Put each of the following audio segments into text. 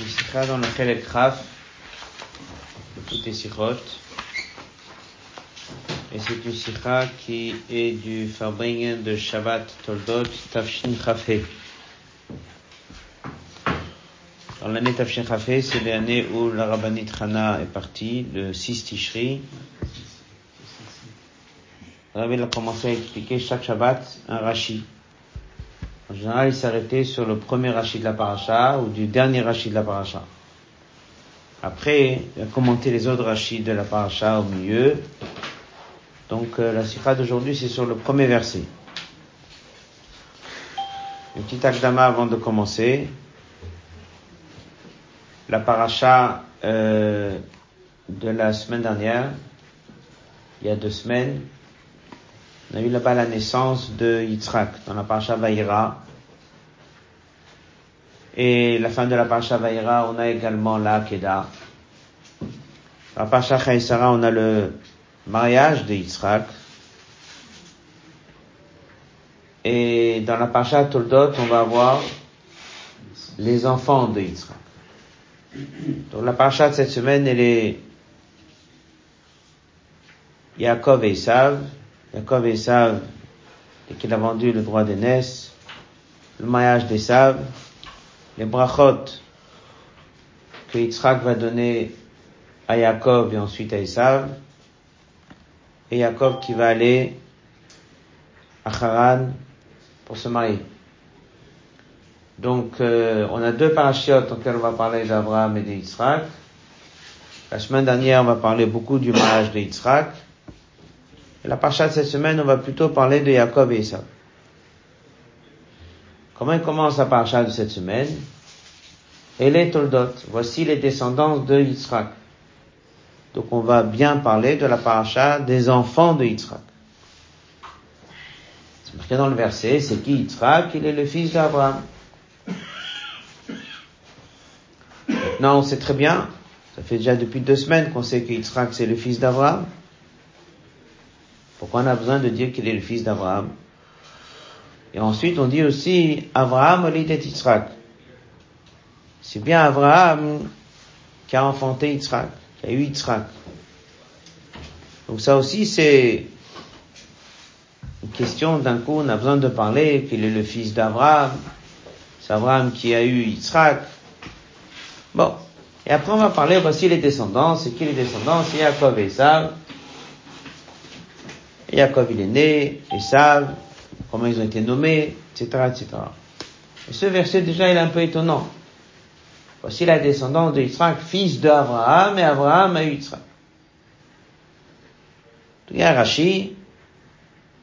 une sikha dans le Chelek Raf, de toutes les sikhot. Et c'est une sikha qui est du Farbringen de Shabbat Toldot Tafshin Chafé. Dans l'année Tafshin Chafé, c'est l'année où la Rabbanit Chana est partie, le 6 Tishri. Rabbi a commencé à expliquer chaque Shabbat un Rashi. En général, il s'arrêtait sur le premier rachid de la paracha ou du dernier rachid de la paracha. Après, il a commenté les autres rachid de la paracha au milieu. Donc, euh, la sikha d'aujourd'hui, c'est sur le premier verset. Un petit akdama avant de commencer. La paracha euh, de la semaine dernière, il y a deux semaines, on a eu là-bas la naissance de Yitzhak dans la Parasha Vaïra. Et la fin de la Parasha Vaïra, on a également la Keda. La Parasha Chaïsara, on a le mariage de Yitzhak. Et dans la Parasha Toldot, on va avoir les enfants de Yitzhak. Donc la Parasha de cette semaine, elle est Yaakov et Isav, Jacob et Esav, et qu'il a vendu le droit d'aînesse, le mariage d'Esav, les brachot que Yitzhak va donner à Jacob et ensuite à Esav, et Jacob qui va aller à Haran pour se marier. Donc, euh, on a deux parachiotes lesquels on va parler d'Abraham et d'Yitzhak. La semaine dernière, on va parler beaucoup du mariage de Yitzhak. Et la parcha de cette semaine, on va plutôt parler de Jacob et Esav. Comment commence la parcha de cette semaine? Et les Toldot. Voici les descendants de Yitzhak. Donc on va bien parler de la parcha des enfants de Yitzhak. C'est marqué dans le verset, c'est qui Yitzhak? Il est le fils d'Abraham. Maintenant, on sait très bien, ça fait déjà depuis deux semaines qu'on sait que Yitzhak c'est le fils d'Abraham. Pourquoi on a besoin de dire qu'il est le fils d'Abraham? Et ensuite, on dit aussi Abraham était Yitzhak. C'est bien Abraham qui a enfanté Yitzhak, qui a eu Yitzhak. Donc ça aussi, c'est une question d'un coup, on a besoin de parler qu'il est le fils d'Abraham. C'est Abraham qui a eu Yitzhak. Bon. Et après, on va parler, voici les descendants. C'est qui les descendants? C'est Jacob et Esav. Jacob il est né, savent comment ils ont été nommés, etc., etc. Et ce verset déjà il est un peu étonnant. Voici la descendance de fils d'Abraham, et Abraham a eu Yitzhak. Il a Rashi.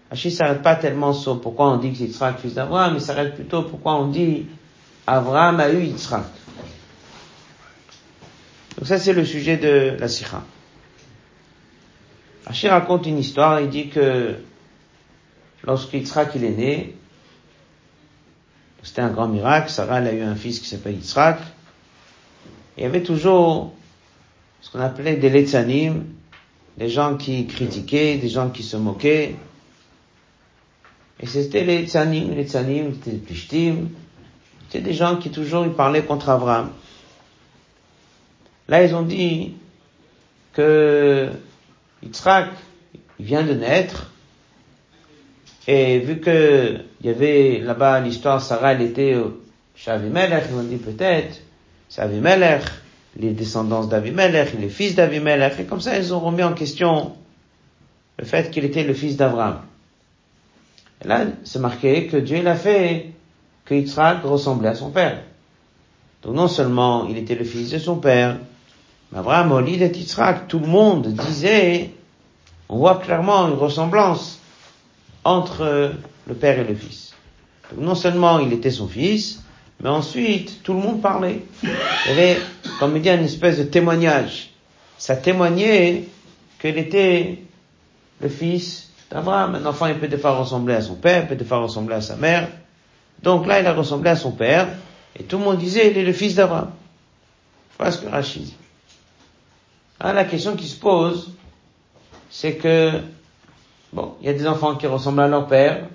Rashi s'arrête pas tellement sur pourquoi on dit que c'est fils d'Abraham, mais s'arrête plutôt pourquoi on dit Abraham a eu Yitzhak. Donc ça c'est le sujet de la Sikha. Rachid raconte une histoire, il dit que lorsque Yitzhak il est né, c'était un grand miracle, Sarah a eu un fils qui s'appelle Yitzhak, il y avait toujours ce qu'on appelait des letzanim, des gens qui critiquaient, des gens qui se moquaient, et c'était les letzanim, les letzanim, c'était les plishtim, c'était des gens qui toujours ils parlaient contre Abraham. Là ils ont dit que Yitzhak, il vient de naître, et vu que il y avait là-bas l'histoire, Sarah, elle était chez Avimelech, ils ont dit peut-être, c'est Avimelech, les descendants d'Avimelech, les fils d'Avimelech, et comme ça ils ont remis en question le fait qu'il était le fils d'Abraham. Et là, c'est marqué que Dieu l'a fait que Yitzhak ressemblait à son père. Donc non seulement il était le fils de son père, mais Abraham, lit de Yitzhak, tout le monde disait on voit clairement une ressemblance entre le père et le fils. Non seulement il était son fils, mais ensuite tout le monde parlait. Il y avait, comme il dit, une espèce de témoignage. Ça témoignait qu'il était le fils d'Abraham. Un enfant, il peut des fois ressembler à son père, il peut des fois ressembler à sa mère. Donc là, il a ressemblé à son père, et tout le monde disait, il est le fils d'Abraham. Voilà ce que Rachid dit. Ah, la question qui se pose, c'est que, bon, il y a des enfants qui ressemblent à leur père,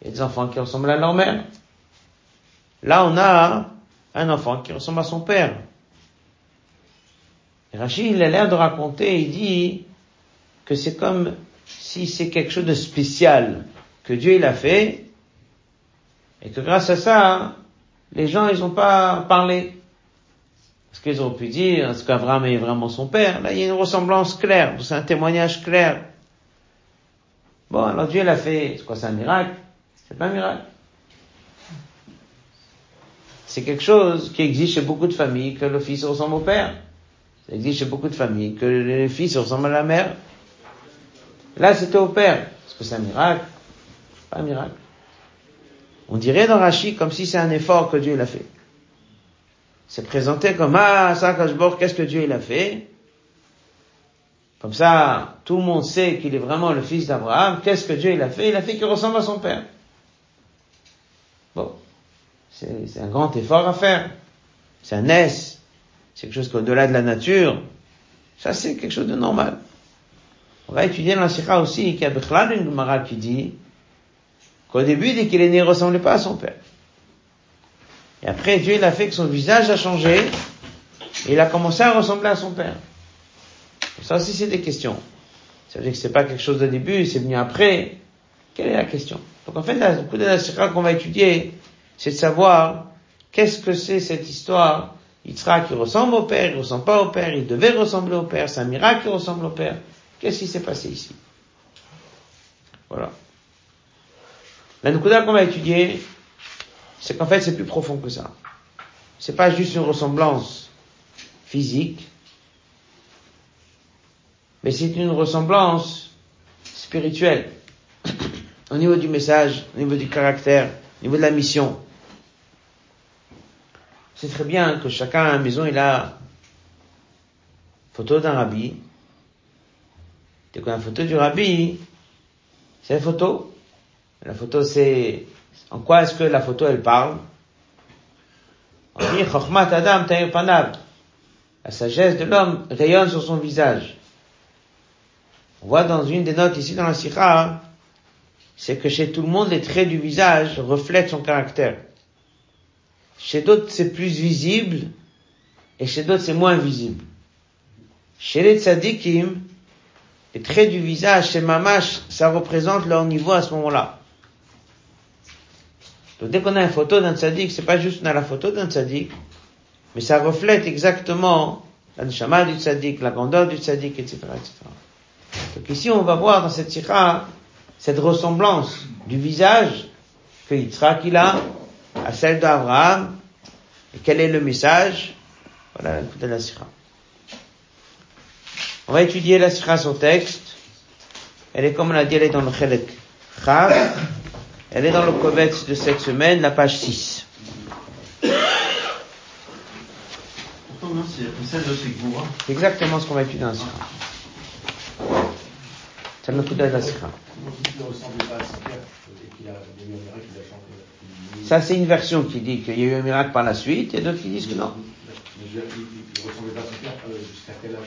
il y a des enfants qui ressemblent à leur mère. Là, on a un enfant qui ressemble à son père. Rachid, il a l'air de raconter, il dit que c'est comme si c'est quelque chose de spécial que Dieu il a fait, et que grâce à ça, les gens, ils n'ont pas parlé. Parce qu'ils ont pu dire, est-ce qu'Abraham est vraiment son père? Là, il y a une ressemblance claire, c'est un témoignage clair. Bon, alors Dieu l'a fait, c'est quoi, c'est un miracle? C'est pas un miracle. C'est quelque chose qui existe chez beaucoup de familles, que le fils ressemble au père. Ça existe chez beaucoup de familles, que le fils ressemble à la mère. Là, c'était au père. Est-ce que c'est un miracle? Pas un miracle. On dirait dans Rachid comme si c'est un effort que Dieu l'a fait. C'est présenté comme, ah, ça, qu'est-ce que Dieu il a fait? Comme ça, tout le monde sait qu'il est vraiment le fils d'Abraham. Qu'est-ce que Dieu il a fait? Il a fait qu'il ressemble à son père. Bon. C'est un grand effort à faire. C'est un S. C'est quelque chose qu'au-delà de la nature. Ça, c'est quelque chose de normal. On va étudier dans la aussi qu'il a une qui dit qu'au début, dès qu'il est né, il ressemblait pas à son père. Et après, Dieu, il a fait que son visage a changé et il a commencé à ressembler à son père. Ça aussi, c'est des questions. Ça veut dire que c'est pas quelque chose de début, c'est venu après. Quelle est la question? Donc en fait, le coup de la qu'on va étudier, c'est de savoir qu'est-ce que c'est cette histoire. Yitzhak, il ressemble au père, il ressemble pas au père, il devait ressembler au père, c'est un miracle qui ressemble au père. Qu'est-ce qui s'est passé ici? Voilà. La Nukuda qu'on va étudier, c'est qu'en fait c'est plus profond que ça. C'est pas juste une ressemblance physique, mais c'est une ressemblance spirituelle. au niveau du message, au niveau du caractère, au niveau de la mission. C'est très bien que chacun à la maison, il a photo d'un rabbi, Dès qu'on a photo du rabbi, c'est la photo. La photo, c'est, en quoi est-ce que la photo, elle parle? On dit, La sagesse de l'homme rayonne sur son visage. On voit dans une des notes ici dans la Sikha, c'est que chez tout le monde, les traits du visage reflètent son caractère. Chez d'autres, c'est plus visible, et chez d'autres, c'est moins visible. Chez les tzadikim, les traits du visage chez Mamash, ça représente leur niveau à ce moment-là. Donc dès qu'on a une photo d'un tzaddik, c'est pas juste on a la photo d'un tzaddik, mais ça reflète exactement la neshama du tzaddik, la grandeur du tzaddik, etc., etc. Donc ici, on va voir dans cette sikha cette ressemblance du visage que Yitzhak il a à celle d'Abraham, et quel est le message Voilà de la sikha. On va étudier la sikha son texte. Elle est, comme on l'a dit, elle est dans le Chelek Chav. Elle est dans le Kovetz de cette semaine, la page 6. C'est exactement ce qu'on va étudier dans la sikha. C'est le la sikha. Ça, c'est une version qui dit qu'il y a eu un miracle par la suite, et d'autres qui disent que non. Il ne ressemblait pas à son père euh, jusqu'à quel âge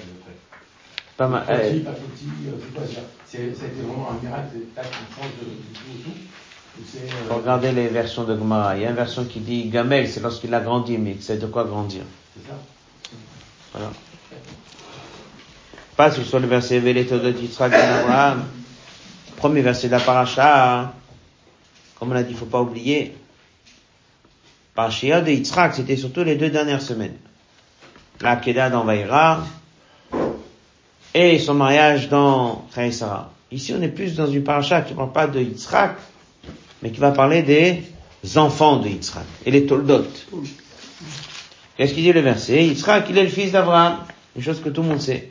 pas mal. Pas petit, pas petit, euh, quoi Ça a été vraiment un miracle, tac, une change de, tout au tout. Euh... Faut regarder les versions de Gemara. Il y a une version qui dit Gamel, c'est lorsqu'il a grandi, mais c'est de quoi grandir. C'est ça? Voilà. Pas sur le verset Vélétodot Yitzhak Abraham. Premier verset de la paracha. Comme on a dit, il faut pas oublier. Parashia de Yitzhak, c'était surtout les deux dernières semaines. La Kedah dans Vaïra, et son mariage dans Sarah. Ici, on est plus dans une paracha qui ne parle pas de Yitzhak, mais qui va parler des enfants de Yitzhak et les Toldot. Qu'est-ce qu'il dit le verset? Yitzhak, il est le fils d'Abraham, une chose que tout le monde sait.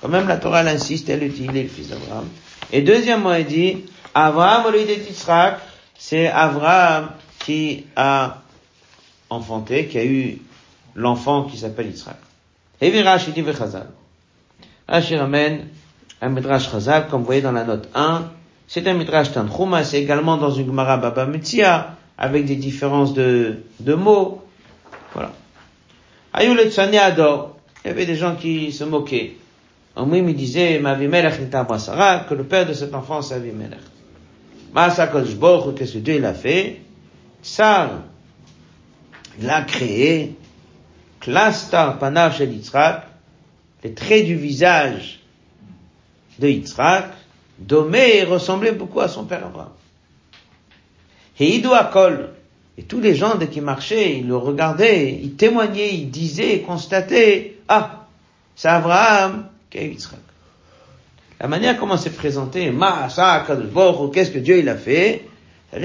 Quand même, la Torah l'insiste, elle dit, il est le fils d'Abraham. Et deuxièmement, il dit, Abraham, au lieu Yitzhak, c'est Abraham qui a enfanté, qui a eu l'enfant qui s'appelle Yitzhak. Et Virash, il dit Vechazal. Rachid ramène un Midrash Chazal, comme vous voyez dans la note 1. C'est un Midrash Tanchuma, c'est également dans une Gemara Baba Metzia, avec des différences de, de mots. Voilà. Ayou Ador. Il y avait des gens qui se moquaient. Moi, il disait, Mavimelech Sarah, que le père de cet enfant, c'est Avimelech. Masa Kodesh qu'est-ce que Dieu il a fait? Ça, l'a créé, Klasta Panav Shel Yitzhak, les traits du visage de Yitzhak, Domé ressemblait beaucoup à son père Abraham. Et Akol, et tous les gens, dès qu'ils marchaient, ils le regardaient, ils témoignaient, ils disaient, ils constataient, ah, c'est Abraham La manière comment c'est présenté, qu'est-ce que Dieu il a fait,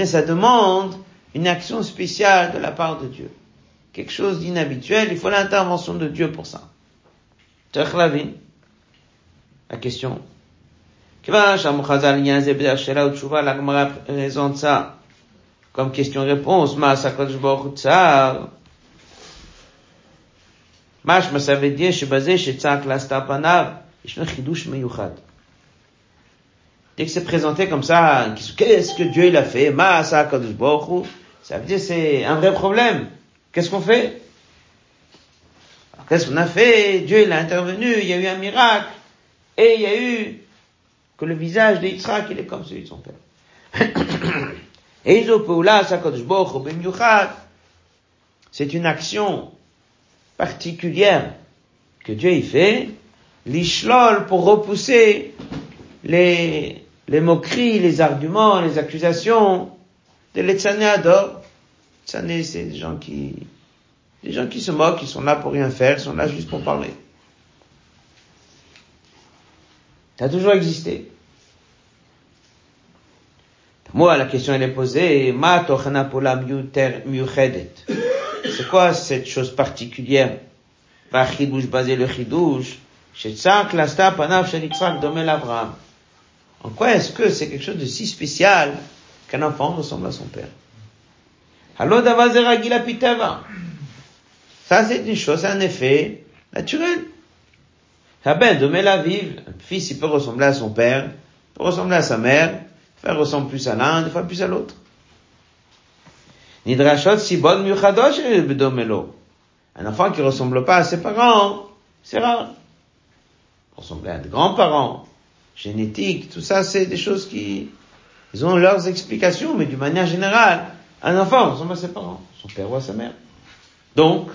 ça demande une action spéciale de la part de Dieu. Quelque chose d'inhabituel, il faut l'intervention de Dieu pour ça. La question. La présente ça comme question-réponse. Mashma, ça veut dire, basé chez un. Dès que c'est présenté comme ça, qu'est-ce que Dieu il a fait? Ma, ça, Ça veut dire, c'est un vrai problème. Qu'est-ce qu'on fait? Qu'est-ce qu'on a fait? Dieu il a intervenu, il y a eu un miracle, et il y a eu que le visage d'Yitzhak, il est comme celui de son père. Et ils ont là, ça, C'est une action particulière que Dieu y fait, l'ishlol pour repousser les, les moqueries, les arguments, les accusations de l'Etzané Ador. c'est des gens qui, des gens qui se moquent, qui sont là pour rien faire, ils sont là juste pour parler. Ça toujours existé. Moi, la question elle est posée, c'est quoi cette chose particulière? Va chidouche basé le chidouche, En quoi est-ce que c'est quelque chose de si spécial qu'un enfant ressemble à son père? Ça c'est une chose, un effet naturel. Ben, de la vive, un fils il peut ressembler à son père, peut ressembler à sa mère, faire ressemble plus à l'un, des fois plus à l'autre. Nidrashot si bon bedomelo. Un enfant qui ressemble pas à ses parents, c'est rare. Ressembler à des grands-parents, génétique, tout ça, c'est des choses qui, ont leurs explications, mais d'une manière générale, un enfant ressemble à ses parents, son père ou à sa mère. Donc,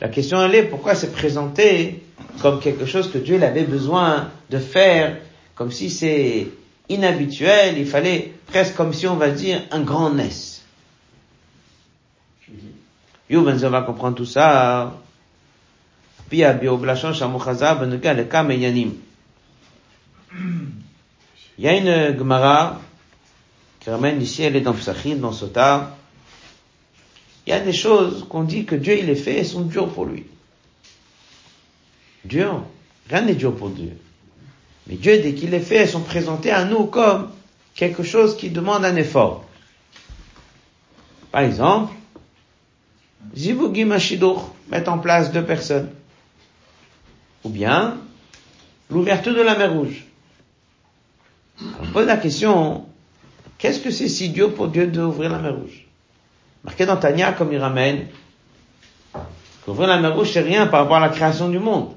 la question elle est, pourquoi c'est présenté comme quelque chose que Dieu avait besoin de faire, comme si c'est inhabituel, il fallait presque comme si on va dire un grand NES. On va comprendre tout ça. Il y a une Gemara qui ramène ici, elle est dans Psachim, dans Sota. Il y a des choses qu'on dit que Dieu il les fait et sont dures pour lui. Dur. Rien n'est dur pour Dieu. Mais Dieu, dès qu'il les fait, elles sont présentées à nous comme quelque chose qui demande un effort. Par exemple, Zivugi Mashidur, mettre en place deux personnes. Ou bien, l'ouverture de la mer Rouge. on pose la question, qu'est-ce que c'est si dur pour Dieu d'ouvrir la mer Rouge? Marqué dans Tania, comme il ramène, qu'ouvrir la mer Rouge, c'est rien par rapport à la création du monde.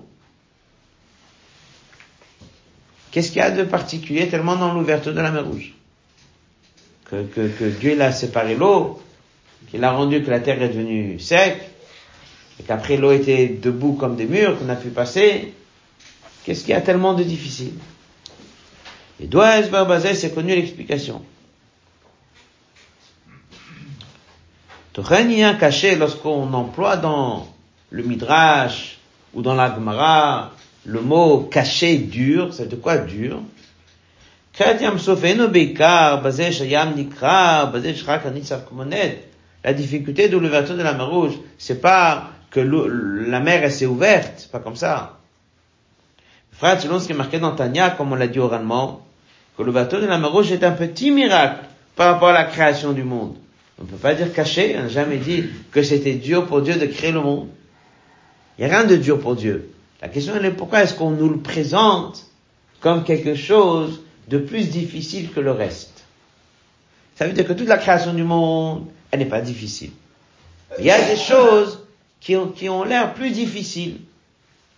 Qu'est-ce qu'il y a de particulier tellement dans l'ouverture de la mer Rouge? Que, que, que Dieu l'a séparé l'eau, qu'il a rendu que la terre est devenue sec, et qu'après l'eau était debout comme des murs qu'on a pu passer. Qu'est-ce qu'il y a tellement de difficile? Et Doaz Barbazé c'est connu l'explication. un caché lorsqu'on emploie dans le Midrash ou dans la Gemara le mot caché dur, c'est de quoi dur? La difficulté de l'ouverture de la mer Rouge, c'est pas que la mer s'est ouverte, c'est pas comme ça. Frère, selon ce qui est marqué dans Tania, comme on l'a dit oralement, que l'ouverture de la mer Rouge est un petit miracle par rapport à la création du monde. On ne peut pas dire caché, on n'a jamais dit que c'était dur pour Dieu de créer le monde. Il n'y a rien de dur pour Dieu. La question est pourquoi est-ce qu'on nous le présente comme quelque chose de plus difficile que le reste? Ça veut dire que toute la création du monde, elle n'est pas difficile. Il y a des choses qui ont, qui ont l'air plus difficiles,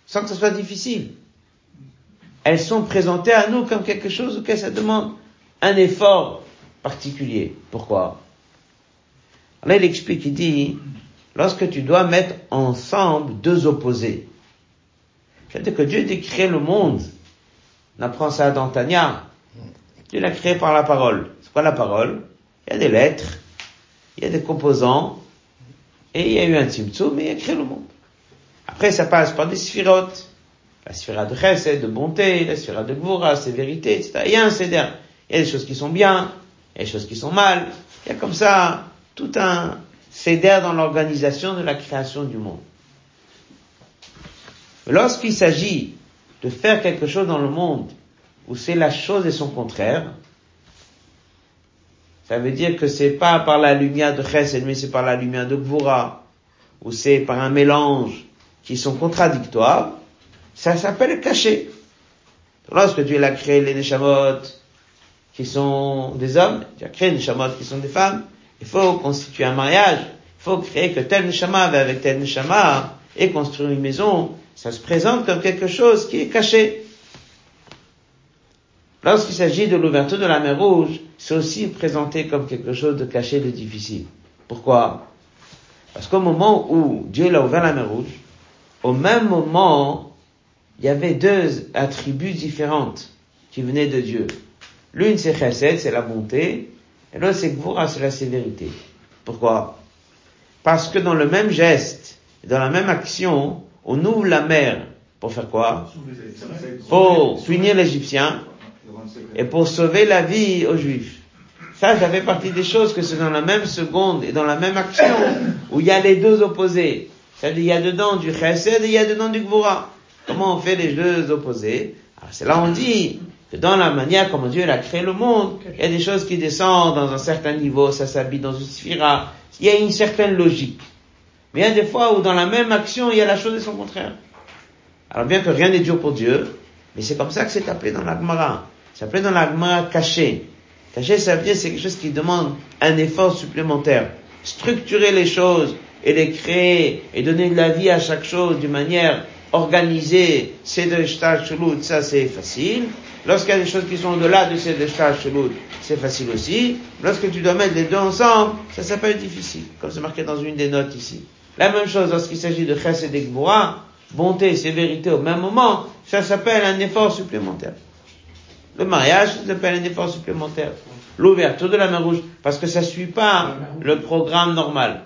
sans que ce soit difficile. Elles sont présentées à nous comme quelque chose auquel ça demande un effort particulier. Pourquoi? Là, il explique, il dit, lorsque tu dois mettre ensemble deux opposés. C'est-à-dire que Dieu décrit le monde. On apprend ça dans Tania. Dieu l'a créé par la parole. C'est quoi la parole? Il y a des lettres, il y a des composants, et il y a eu un tzimtzum, mais il a créé le monde. Après, ça passe par des sphirotes. La sphira de chesed, de bonté, la sphira de gvura, sévérité, etc. Il y a un céder. Il y a des choses qui sont bien, il y a des choses qui sont mal. Il y a comme ça tout un céder dans l'organisation de la création du monde. Lorsqu'il s'agit de faire quelque chose dans le monde où c'est la chose et son contraire, ça veut dire que c'est pas par la lumière de Chesed, mais c'est par la lumière de Gvura, ou c'est par un mélange qui sont contradictoires, ça s'appelle caché. Lorsque Dieu a créé les Neshamot, qui sont des hommes, tu as créé les Neshamot qui sont des femmes, il faut constituer un mariage, il faut créer que tel Neshama va avec tel Neshama et construire une maison, ça se présente comme quelque chose qui est caché. Lorsqu'il s'agit de l'ouverture de la mer Rouge, c'est aussi présenté comme quelque chose de caché, de difficile. Pourquoi? Parce qu'au moment où Dieu l'a ouvert la mer Rouge, au même moment, il y avait deux attributs différentes qui venaient de Dieu. L'une c'est chesed, c'est la bonté, et l'autre c'est gvura, c'est la sévérité. Pourquoi? Parce que dans le même geste, dans la même action, on ouvre la mer pour faire quoi? Pour punir l'Égyptien et pour sauver la vie aux Juifs. Ça, ça fait partie des choses que c'est dans la même seconde et dans la même action où il y a les deux opposés. C'est-à-dire, il y a dedans du chesed et il y a dedans du gvura. Comment on fait les deux opposés? Alors, c'est là on dit que dans la manière comment Dieu a créé le monde, il y a des choses qui descendent dans un certain niveau, ça s'habille dans une sphira. Il y a une certaine logique. Mais il y a des fois où dans la même action, il y a la chose et son contraire. Alors bien que rien n'est dur pour Dieu, mais c'est comme ça que c'est appelé dans l'Agmara. C'est appelé dans l'Agmara caché. Caché, ça veut dire c'est quelque chose qui demande un effort supplémentaire. Structurer les choses et les créer et donner de la vie à chaque chose d'une manière organisée, c'est de Shtachulut, ça c'est facile. Lorsqu'il y a des choses qui sont au-delà de ces Shtachulut, c'est facile aussi. Lorsque tu dois mettre les deux ensemble, ça s'appelle difficile, comme c'est marqué dans une des notes ici. La même chose lorsqu'il s'agit de chesed et gvura, bonté et sévérité au même moment, ça s'appelle un effort supplémentaire. Le mariage, ça s'appelle un effort supplémentaire. L'ouverture de la main rouge, parce que ça suit pas le programme normal.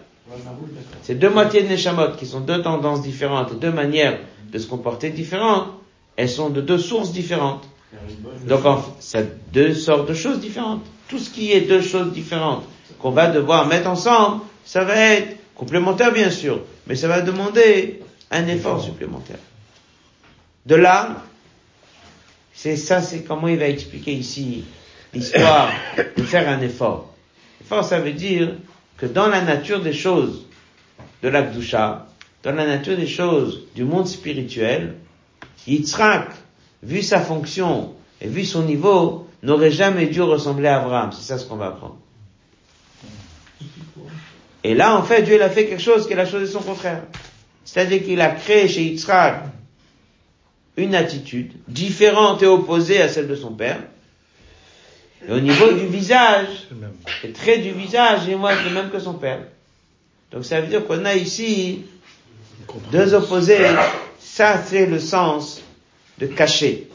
C'est deux moitiés de Neshamot qui sont deux tendances différentes, deux manières de se comporter différentes. Elles sont de deux sources différentes. Donc, c'est deux sortes de choses différentes. Tout ce qui est deux choses différentes qu'on va devoir mettre ensemble, ça va être complémentaire bien sûr, mais ça va demander un effort supplémentaire. De là, c'est ça, c'est comment il va expliquer ici l'histoire de faire un effort. Effort, ça veut dire que dans la nature des choses de l'Akdusha, dans la nature des choses du monde spirituel, Yitzhak, vu sa fonction et vu son niveau, n'aurait jamais dû ressembler à Abraham. C'est ça ce qu'on va apprendre. Et là, en fait, Dieu a fait quelque chose qui est la chose de son contraire. C'est-à-dire qu'il a créé chez Yitzhak une attitude différente et opposée à celle de son père. Et au niveau du visage, le trait du visage est moins le même que son père. Donc ça veut dire qu'on a ici deux opposés. Ça, c'est le sens de cacher.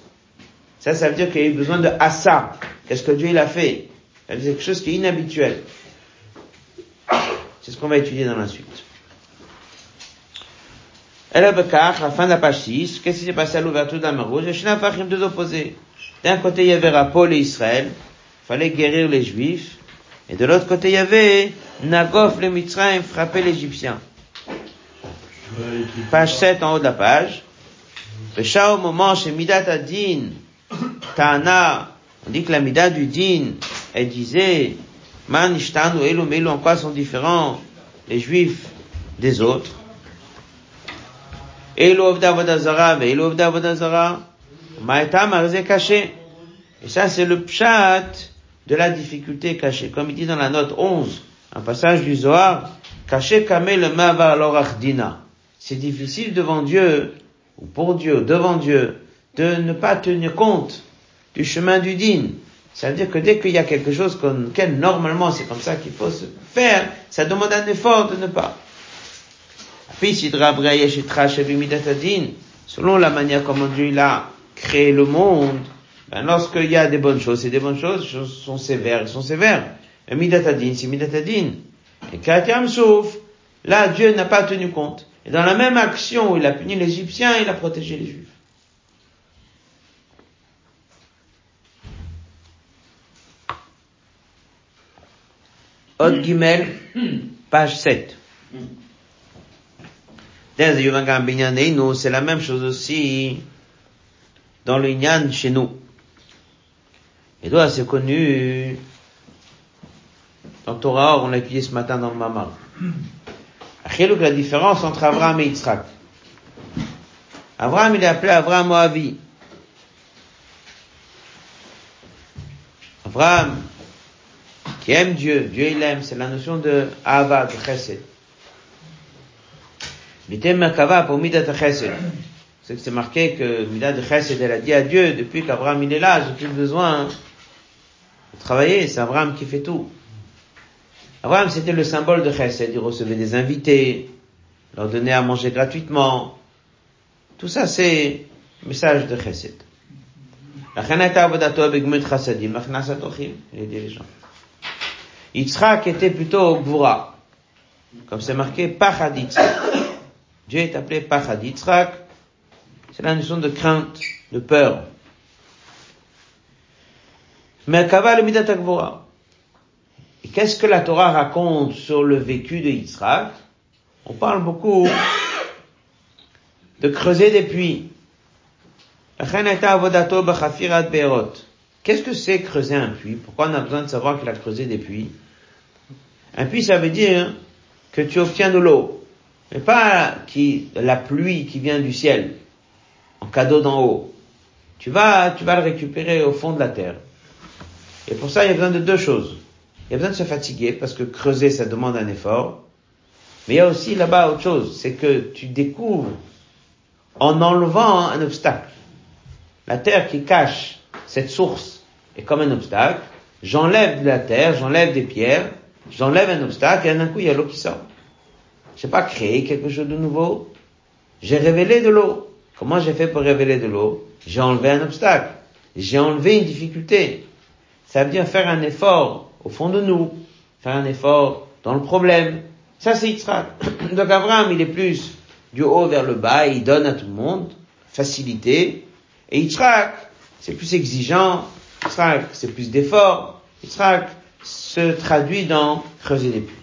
Ça, ça veut dire qu'il y a eu besoin de assa. Qu'est-ce que Dieu il a fait? C'est quelque chose qui est inhabituel. C'est ce qu'on va étudier dans la suite. Elle a la fin de la page 6, qu'est-ce qui s'est passé à l'ouverture mer rouge y a deux opposés. D'un côté, il y avait Rapol et Israël, fallait guérir les Juifs, et de l'autre côté, il y avait Nagof le Mitzrayim, frapper l'Égyptien. Page 7 en haut de la page. au moment chez Midat Adin, Tana, on dit que la Midat du Din, elle disait, Man Ishtanu Elu Melu, en quoi sont différents les Juifs des autres? Ovda Vodazara, Vodazara, Maïtam Arzé caché. Et ça, c'est le pshat de la difficulté cachée. Comme il dit dans la note 11, un passage du Zohar, caché kamé le mava dina. C'est difficile devant Dieu, ou pour Dieu, devant Dieu, de ne pas tenir compte du chemin du din. Ça veut dire que dès qu'il y a quelque chose qu'on, normalement c'est comme ça qu'il faut se faire, ça demande un effort de ne pas. Selon la manière comment Dieu il a créé le monde, ben, lorsqu'il y a des bonnes choses, c'est des bonnes choses, les choses sont sévères, elles sont sévères. Et midatadin, c'est midatadin. Et Katiam sauf, là, Dieu n'a pas tenu compte. Et dans la même action où il a puni l'Égyptien, il a protégé les Juifs. Od Gimel, page 7. C'est la même chose aussi dans le Inyan chez nous. Et toi, c'est connu dans Torah, on l'a étudié ce matin dans le Mamar. La différence entre Abraham et Yitzhak. Abraham, il est appelé Abraham Moavi. Abraham, qui aime Dieu, Dieu il aime, c'est la notion de Ava, de Chesed. Merkava pour Midat Chesed. C'est que c'est marqué que Midat de Chesed, elle a dit à Dieu, depuis qu'Abraham il est là, j'ai plus besoin de travailler, c'est Abraham qui fait tout. Abraham, c'était le symbole de Chesed. Il recevait des invités, leur donnait à manger gratuitement. Tout ça, c'est message de Chesed. Il les gens. Yitzhak était plutôt Gvura. Comme c'est marqué, Pachad Dieu est appelé Pachad C'est la notion de crainte, de peur. Mais le Midat qu'est-ce que la Torah raconte sur le vécu de Yitzhak? On parle beaucoup de creuser des puits. Qu'est-ce que c'est creuser un puits? Pourquoi on a besoin de savoir qu'il a creusé des puits? Un puits, ça veut dire que tu obtiens de l'eau, mais pas qui, la pluie qui vient du ciel, en cadeau d'en haut. Tu vas, tu vas le récupérer au fond de la terre. Et pour ça, il y a besoin de deux choses. Il y a besoin de se fatiguer parce que creuser, ça demande un effort. Mais il y a aussi là-bas autre chose, c'est que tu découvres en enlevant un obstacle. La terre qui cache cette source est comme un obstacle. J'enlève de la terre, j'enlève des pierres, j'enlève un obstacle et d'un coup il y a l'eau qui sort. J'ai pas créé quelque chose de nouveau. J'ai révélé de l'eau. Comment j'ai fait pour révéler de l'eau? J'ai enlevé un obstacle. J'ai enlevé une difficulté. Ça veut dire faire un effort au fond de nous, faire un effort dans le problème. Ça, c'est Yitzhak. Donc Abraham, il est plus du haut vers le bas, il donne à tout le monde, facilité. Et Yitzhak, c'est plus exigeant, Yitzhak, c'est plus d'effort. Yitzhak se traduit dans creuser des puits.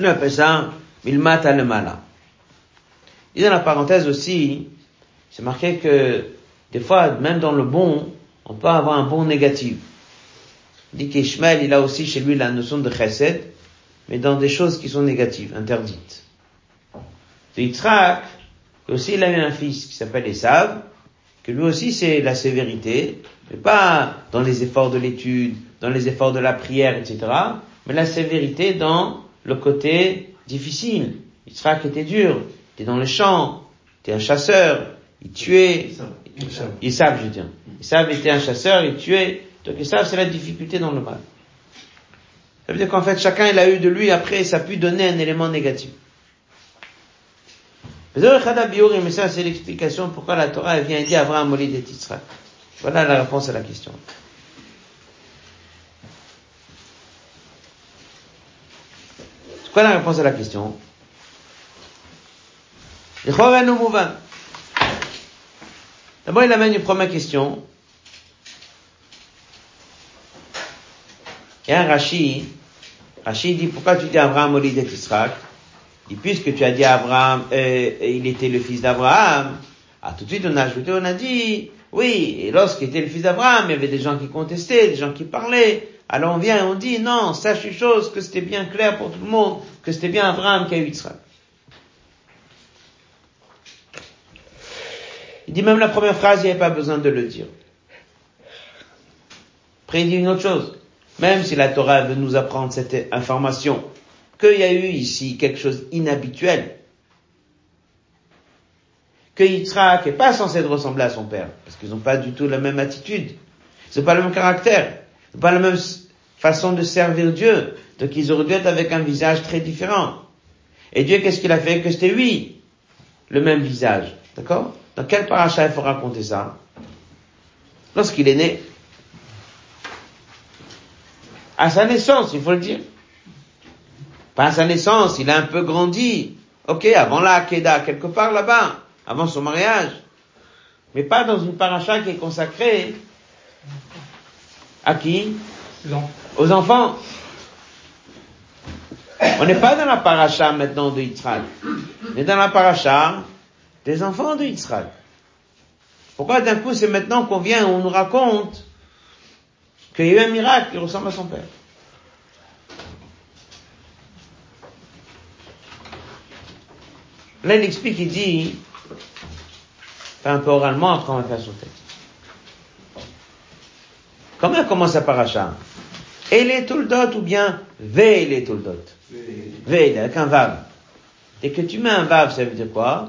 On appelle ça Milmat al-Mala. Et dans la parenthèse aussi, c'est marqué que des fois, même dans le bon, on peut avoir un bon négatif dit qu'Ishmael, il a aussi chez lui la notion de chesed, mais dans des choses qui sont négatives, interdites. De Yitzhak, aussi il a eu un fils qui s'appelle Esav, que lui aussi c'est la sévérité, mais pas dans les efforts de l'étude, dans les efforts de la prière, etc., mais la sévérité dans le côté difficile. Yitzhak était dur, était dans les champs, était un chasseur, il tuait, Esav, je veux dire. Esav était un chasseur, il tuait, donc ça, c'est la difficulté dans le mal. Ça veut dire qu'en fait, chacun, il a eu de lui, après, ça a pu donner un élément négatif. Mais ça, c'est l'explication pourquoi la Torah vient dire Abraham Molid et Yitzhak. Voilà la réponse à la question. Quoi la réponse à la question? D'abord, il amène une première question. Et un Rashi, Rashi dit, pourquoi tu dis Abraham Olid et Israël Et puisque tu as dit Abraham, euh, il était le fils d'Abraham, ah, tout de suite on a ajouté, on a dit, oui, et lorsqu'il était le fils d'Abraham, il y avait des gens qui contestaient, des gens qui parlaient. Alors on vient et on dit, non, sache une chose, que c'était bien clair pour tout le monde, que c'était bien Abraham qui a eu Israël. Il dit même la première phrase, il n'y avait pas besoin de le dire. Après il dit une autre chose même si la Torah veut nous apprendre cette information, qu'il y a eu ici quelque chose d'inhabituel, que Yitzhak n'est pas censé ressembler à son père, parce qu'ils n'ont pas du tout la même attitude, ils n'ont pas le même caractère, ils n'ont pas la même façon de servir Dieu, donc ils auraient dû être avec un visage très différent. Et Dieu, qu'est-ce qu'il a fait Que c'était lui, le même visage. D'accord Dans quel paracha il faut raconter ça Lorsqu'il est né. À sa naissance, il faut le dire. Pas à sa naissance, il a un peu grandi. Ok, avant la Akeda, quelque part là-bas, avant son mariage. Mais pas dans une paracha qui est consacrée à qui? Aux enfants. On n'est pas dans la paracha maintenant de Yitzhak. On est dans la paracha des enfants de Yitzhak. Pourquoi d'un coup c'est maintenant qu'on vient, on nous raconte qu'il y a eu un miracle qui ressemble à son père Là il explique, il dit, fait un peu oralement, après on va faire sauter. Comment commence la paracha? Et tout le dot ou bien Ve tout le dot Ve, avec un vav. Dès que tu mets un vav, ça veut dire quoi?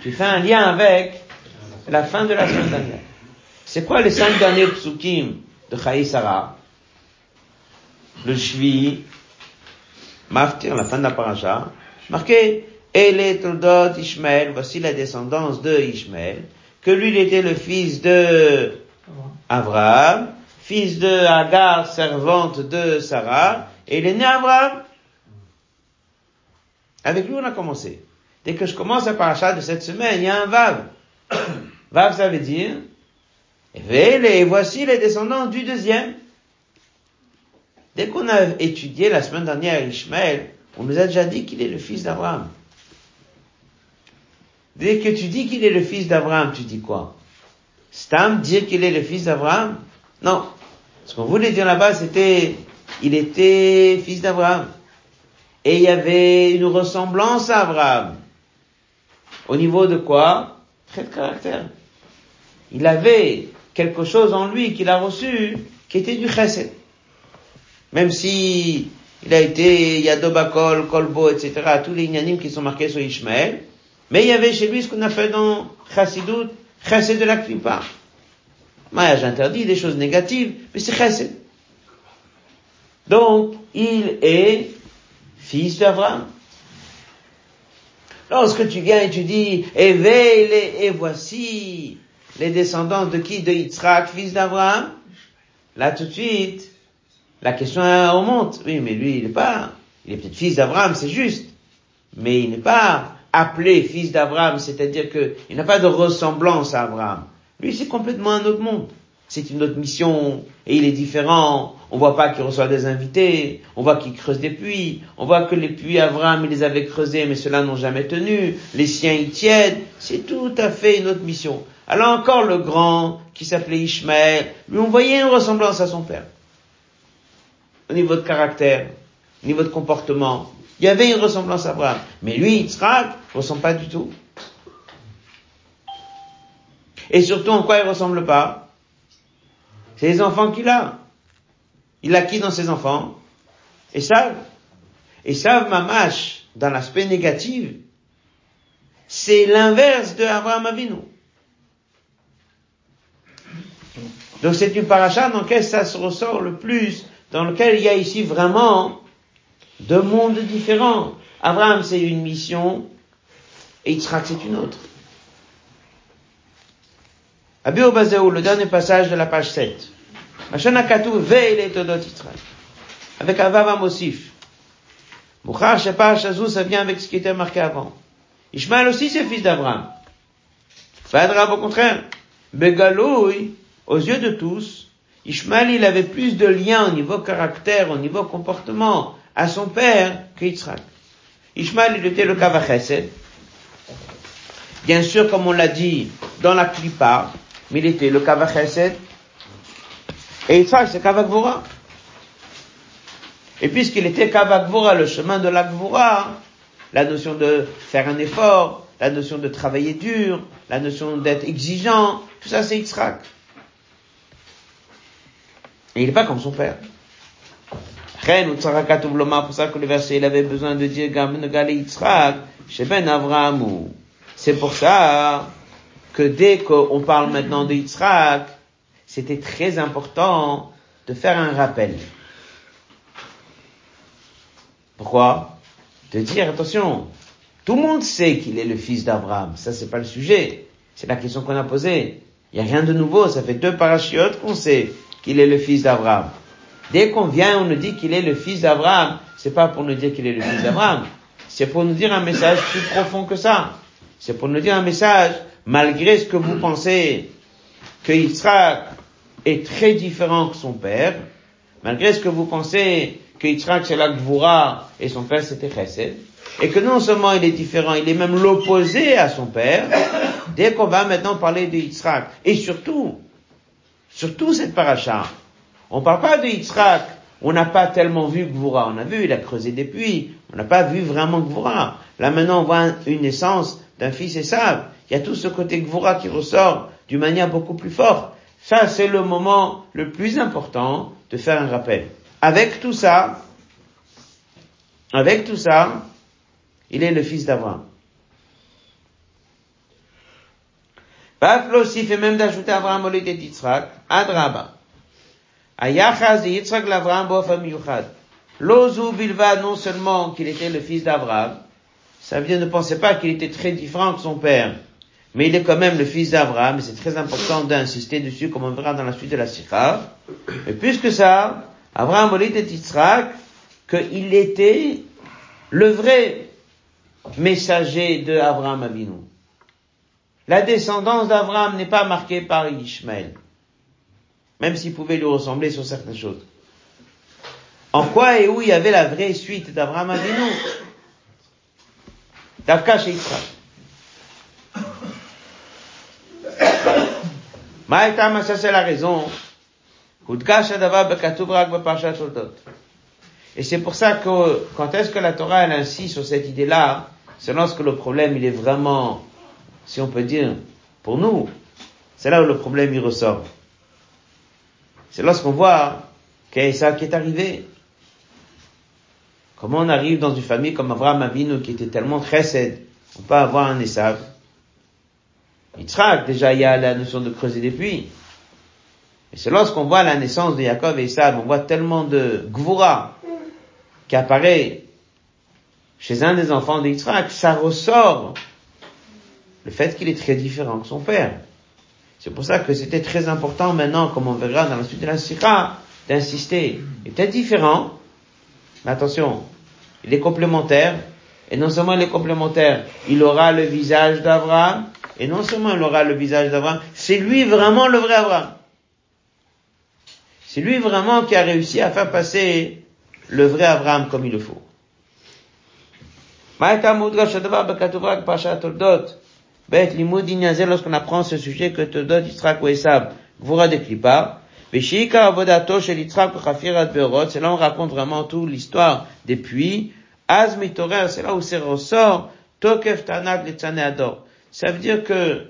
Tu fais un lien avec la fin de la semaine dernière. C'est quoi les cinq derniers psukim de Chaï Sarah Le Shvi, Maftir, la fin de la paracha, marqué les Toldot Ishmael, voici la descendance de Ishmael, que lui il était le fils de Abraham, fils de Agar, servante de Sarah, et il est né Abraham. Avec lui, on a commencé. Dès que je commence à paracha de cette semaine, il y a un Vav. Vav, ça veut dire, et voici les descendants du deuxième. Dès qu'on a étudié la semaine dernière Ishmael, on nous a déjà dit qu'il est le fils d'Abraham. Dès que tu dis qu'il est le fils d'Abraham, tu dis quoi? Stam, dire qu'il est le fils d'Abraham? Non. Ce qu'on voulait dire là-bas, c'était, il était fils d'Abraham. Et il y avait une ressemblance à Abraham. Au niveau de quoi? Très de caractère. Il avait quelque chose en lui qu'il a reçu, qui était du chesed. Même si il a été Yadobakol, Kolbo, etc., tous les ignanim qui sont marqués sur Ishmael, mais il y avait chez lui ce qu'on appelle dans Chassidut, Chesed de la Klipa. Mariage interdit, des choses négatives, mais c'est Chesed. Donc, il est fils d'Abraham. Lorsque tu viens et tu dis, éveille et voici les descendants de qui? De Yitzhak, fils d'Abraham. Là, tout de suite, la question remonte. Oui, mais lui, il n'est pas, il est peut-être fils d'Abraham, c'est juste. Mais il n'est pas appelé fils d'Abraham, c'est-à-dire qu'il n'a pas de ressemblance à Abraham. Lui, c'est complètement un autre monde. C'est une autre mission, et il est différent. On voit pas qu'il reçoit des invités, on voit qu'il creuse des puits, on voit que les puits Abraham, il les avait creusés, mais ceux-là n'ont jamais tenu, les siens y tiennent, c'est tout à fait une autre mission. Alors encore le grand, qui s'appelait Ishmaël, lui on voyait une ressemblance à son père. Au niveau de caractère, au niveau de comportement, il y avait une ressemblance à Abraham. Mais lui, Yitzhak, ne ressemble pas du tout. Et surtout, en quoi il ressemble pas? C'est les enfants qu'il a. Il a qui dans ses enfants? Et savent. Et savent Mamash, dans l'aspect négatif, c'est l'inverse de Abraham Avinu. Donc c'est une paracha dans laquelle ça se ressort le plus, dans lequel il y a ici vraiment deux mondes différents. Abraham, c'est une mission, et Yitzhak, c'est une autre. Abi Obazéou, le dernier passage de la page 7. Machana Katou, veille Todot Yitzhak. Avec Avava Mosif. Mouchar Shepar Shazou, ça vient avec ce qui était marqué avant. Ishmael aussi, c'est fils d'Abraham. Fadrab, au contraire. Begaloui, aux yeux de tous, Ishmael, il avait plus de liens au niveau caractère, au niveau comportement, à son père Yitzhak. Ishmael, il était le Kavachesed. Bien sûr, comme on l'a dit dans la Klippa, mais il était le Kavachesed. Et Yitzhak, c'est Kavakvora. Et puisqu'il était Kavakvora, le chemin de l'Akvora, la notion de faire un effort, la notion de travailler dur, la notion d'être exigeant, tout ça c'est Yitzhak. Et il n'est pas comme son père. Pour ça que le verset, il avait besoin de dire Ben C'est pour ça que dès qu'on parle maintenant de Yitzhak, c'était très important de faire un rappel. Pourquoi? De dire, attention, tout le monde sait qu'il est le fils d'Abraham. Ça, c'est pas le sujet. C'est la question qu'on a posée. Il n'y a rien de nouveau. Ça fait deux parachiotes qu'on sait qu'il est le fils d'Abraham. Dès qu'on vient, on nous dit qu'il est le fils d'Abraham. C'est pas pour nous dire qu'il est le fils d'Abraham. C'est pour nous dire un message plus profond que ça. C'est pour nous dire un message, malgré ce que vous pensez que Yitzhak est très différent que son père, malgré ce que vous pensez que Yitzhak c'est la Gvura et son père c'était Chesed, et que non seulement il est différent, il est même l'opposé à son père, dès qu'on va maintenant parler de Yitzhak, et surtout, surtout cette paracha, on parle pas de Yitzhak, on n'a pas tellement vu Gvura, on a vu, il a creusé des puits, on n'a pas vu vraiment Gvura. Là maintenant on voit une naissance d'un fils et Esav, il y a tout ce côté Gvura qui ressort d'une manière beaucoup plus forte. Ça, c'est le moment le plus important de faire un rappel. Avec tout ça, avec tout ça, il est le fils d'Abraham. Baflo aussi fait même d'ajouter Abraham au lieu d'Yitzhak, Adraba. Ayachaz de Yitzhak l'Abraham bofa miyuchad. Lozu bilva non seulement qu'il était le fils d'Abraham, ça veut dire ne pensez pas qu'il était très différent que son père, mais il est quand même le fils d'Abraham, et c'est très important d'insister dessus, comme on verra dans la suite de la Sikha. Et puisque ça, Abraham et Yitzhak, qu'il était le vrai messager de Abraham Avinu. La descendance d'Abraham n'est pas marquée par Ishmael, même s'il pouvait lui ressembler sur certaines choses. En quoi et où il y avait la vraie suite d'Abraham Avinu? Davka chez Yitzhak. Maïtama, ça c'est la raison. Et c'est pour ça que quand est-ce que la Torah elle insiste sur cette idée-là, c'est lorsque le problème il est vraiment, si on peut dire, pour nous, c'est là où le problème il ressort. C'est lorsqu'on voit qu'il ça qui est arrivé. Comment on arrive dans une famille comme Abraham Avinu qui était tellement chesed, on peut avoir un Esav. Yitzhak, déjà il y a la notion de creuser des puits. Et c'est lorsqu'on voit la naissance de Yaakov et Esav, on voit tellement de gvura qui apparaît chez un des enfants d'Yitzhak, ça ressort le fait qu'il est très différent que son père. C'est pour ça que c'était très important maintenant, comme on verra dans la suite de la Sikha, d'insister. Il était différent, mais attention, il est complémentaire, et non seulement il est complémentaire, il aura le visage d'Abraham, et non seulement il aura le visage d'Abraham, c'est lui vraiment le vrai Abraham. C'est lui vraiment qui a réussi à faire passer le vrai Abraham comme il le faut. lorsqu'on apprend ce sujet que Todot, Yitzhak ou Yitzhak chafirat beorot, c'est là on raconte vraiment toute l'histoire des puits, Az c'est là où c'est ressort, Tokef tanag ador. Ça veut dire que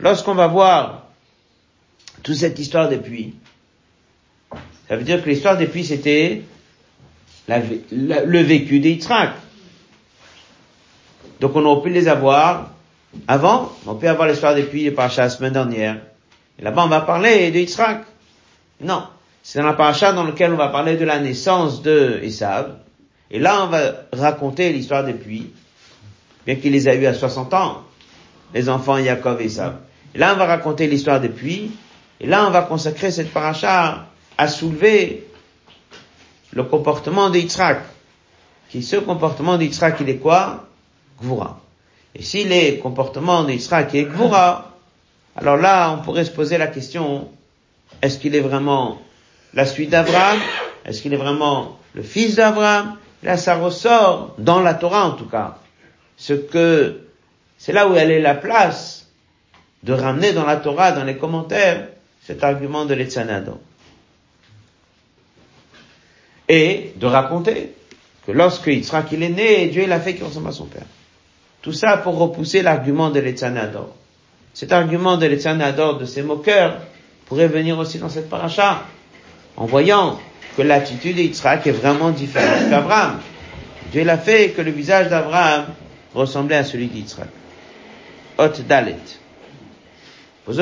lorsqu'on va voir toute cette histoire des puits, ça veut dire que l'histoire des puits c'était le vécu des Yitzhak. Donc on aurait pu les avoir avant, on peut avoir l'histoire des puits par la semaine dernière. Et là-bas, on va parler de Yitzhak. Non. C'est dans la paracha dans laquelle on va parler de la naissance de Esav. Et là, on va raconter l'histoire des puits. Bien qu'il les a eu à 60 ans. Les enfants Yaakov et Esav. Et là, on va raconter l'histoire des puits. Et là, on va consacrer cette paracha à soulever le comportement de Yitzhak. Qui, ce comportement de Yitzhak, il est quoi? Gvura. Et si les comportements d'Israël est Gvura, alors là, on pourrait se poser la question, est-ce qu'il est vraiment la suite d'Abraham? Est-ce qu'il est vraiment le fils d'Abraham? Là, ça ressort dans la Torah, en tout cas. Ce que, c'est là où elle est la place de ramener dans la Torah, dans les commentaires, cet argument de l'Etzanado. Et de raconter que lorsque Yitzhak il est né, Dieu l'a fait qu'il ressemble à son père. Tout ça pour repousser l'argument de l'Etzanador. Cet argument de l'Etzanador, de ses moqueurs, pourrait venir aussi dans cette paracha, en voyant que l'attitude d'Yitzhak est vraiment différente qu'Abraham. Dieu l'a fait que le visage d'Abraham ressemblait à celui d'Yitzhak. Dalet. Et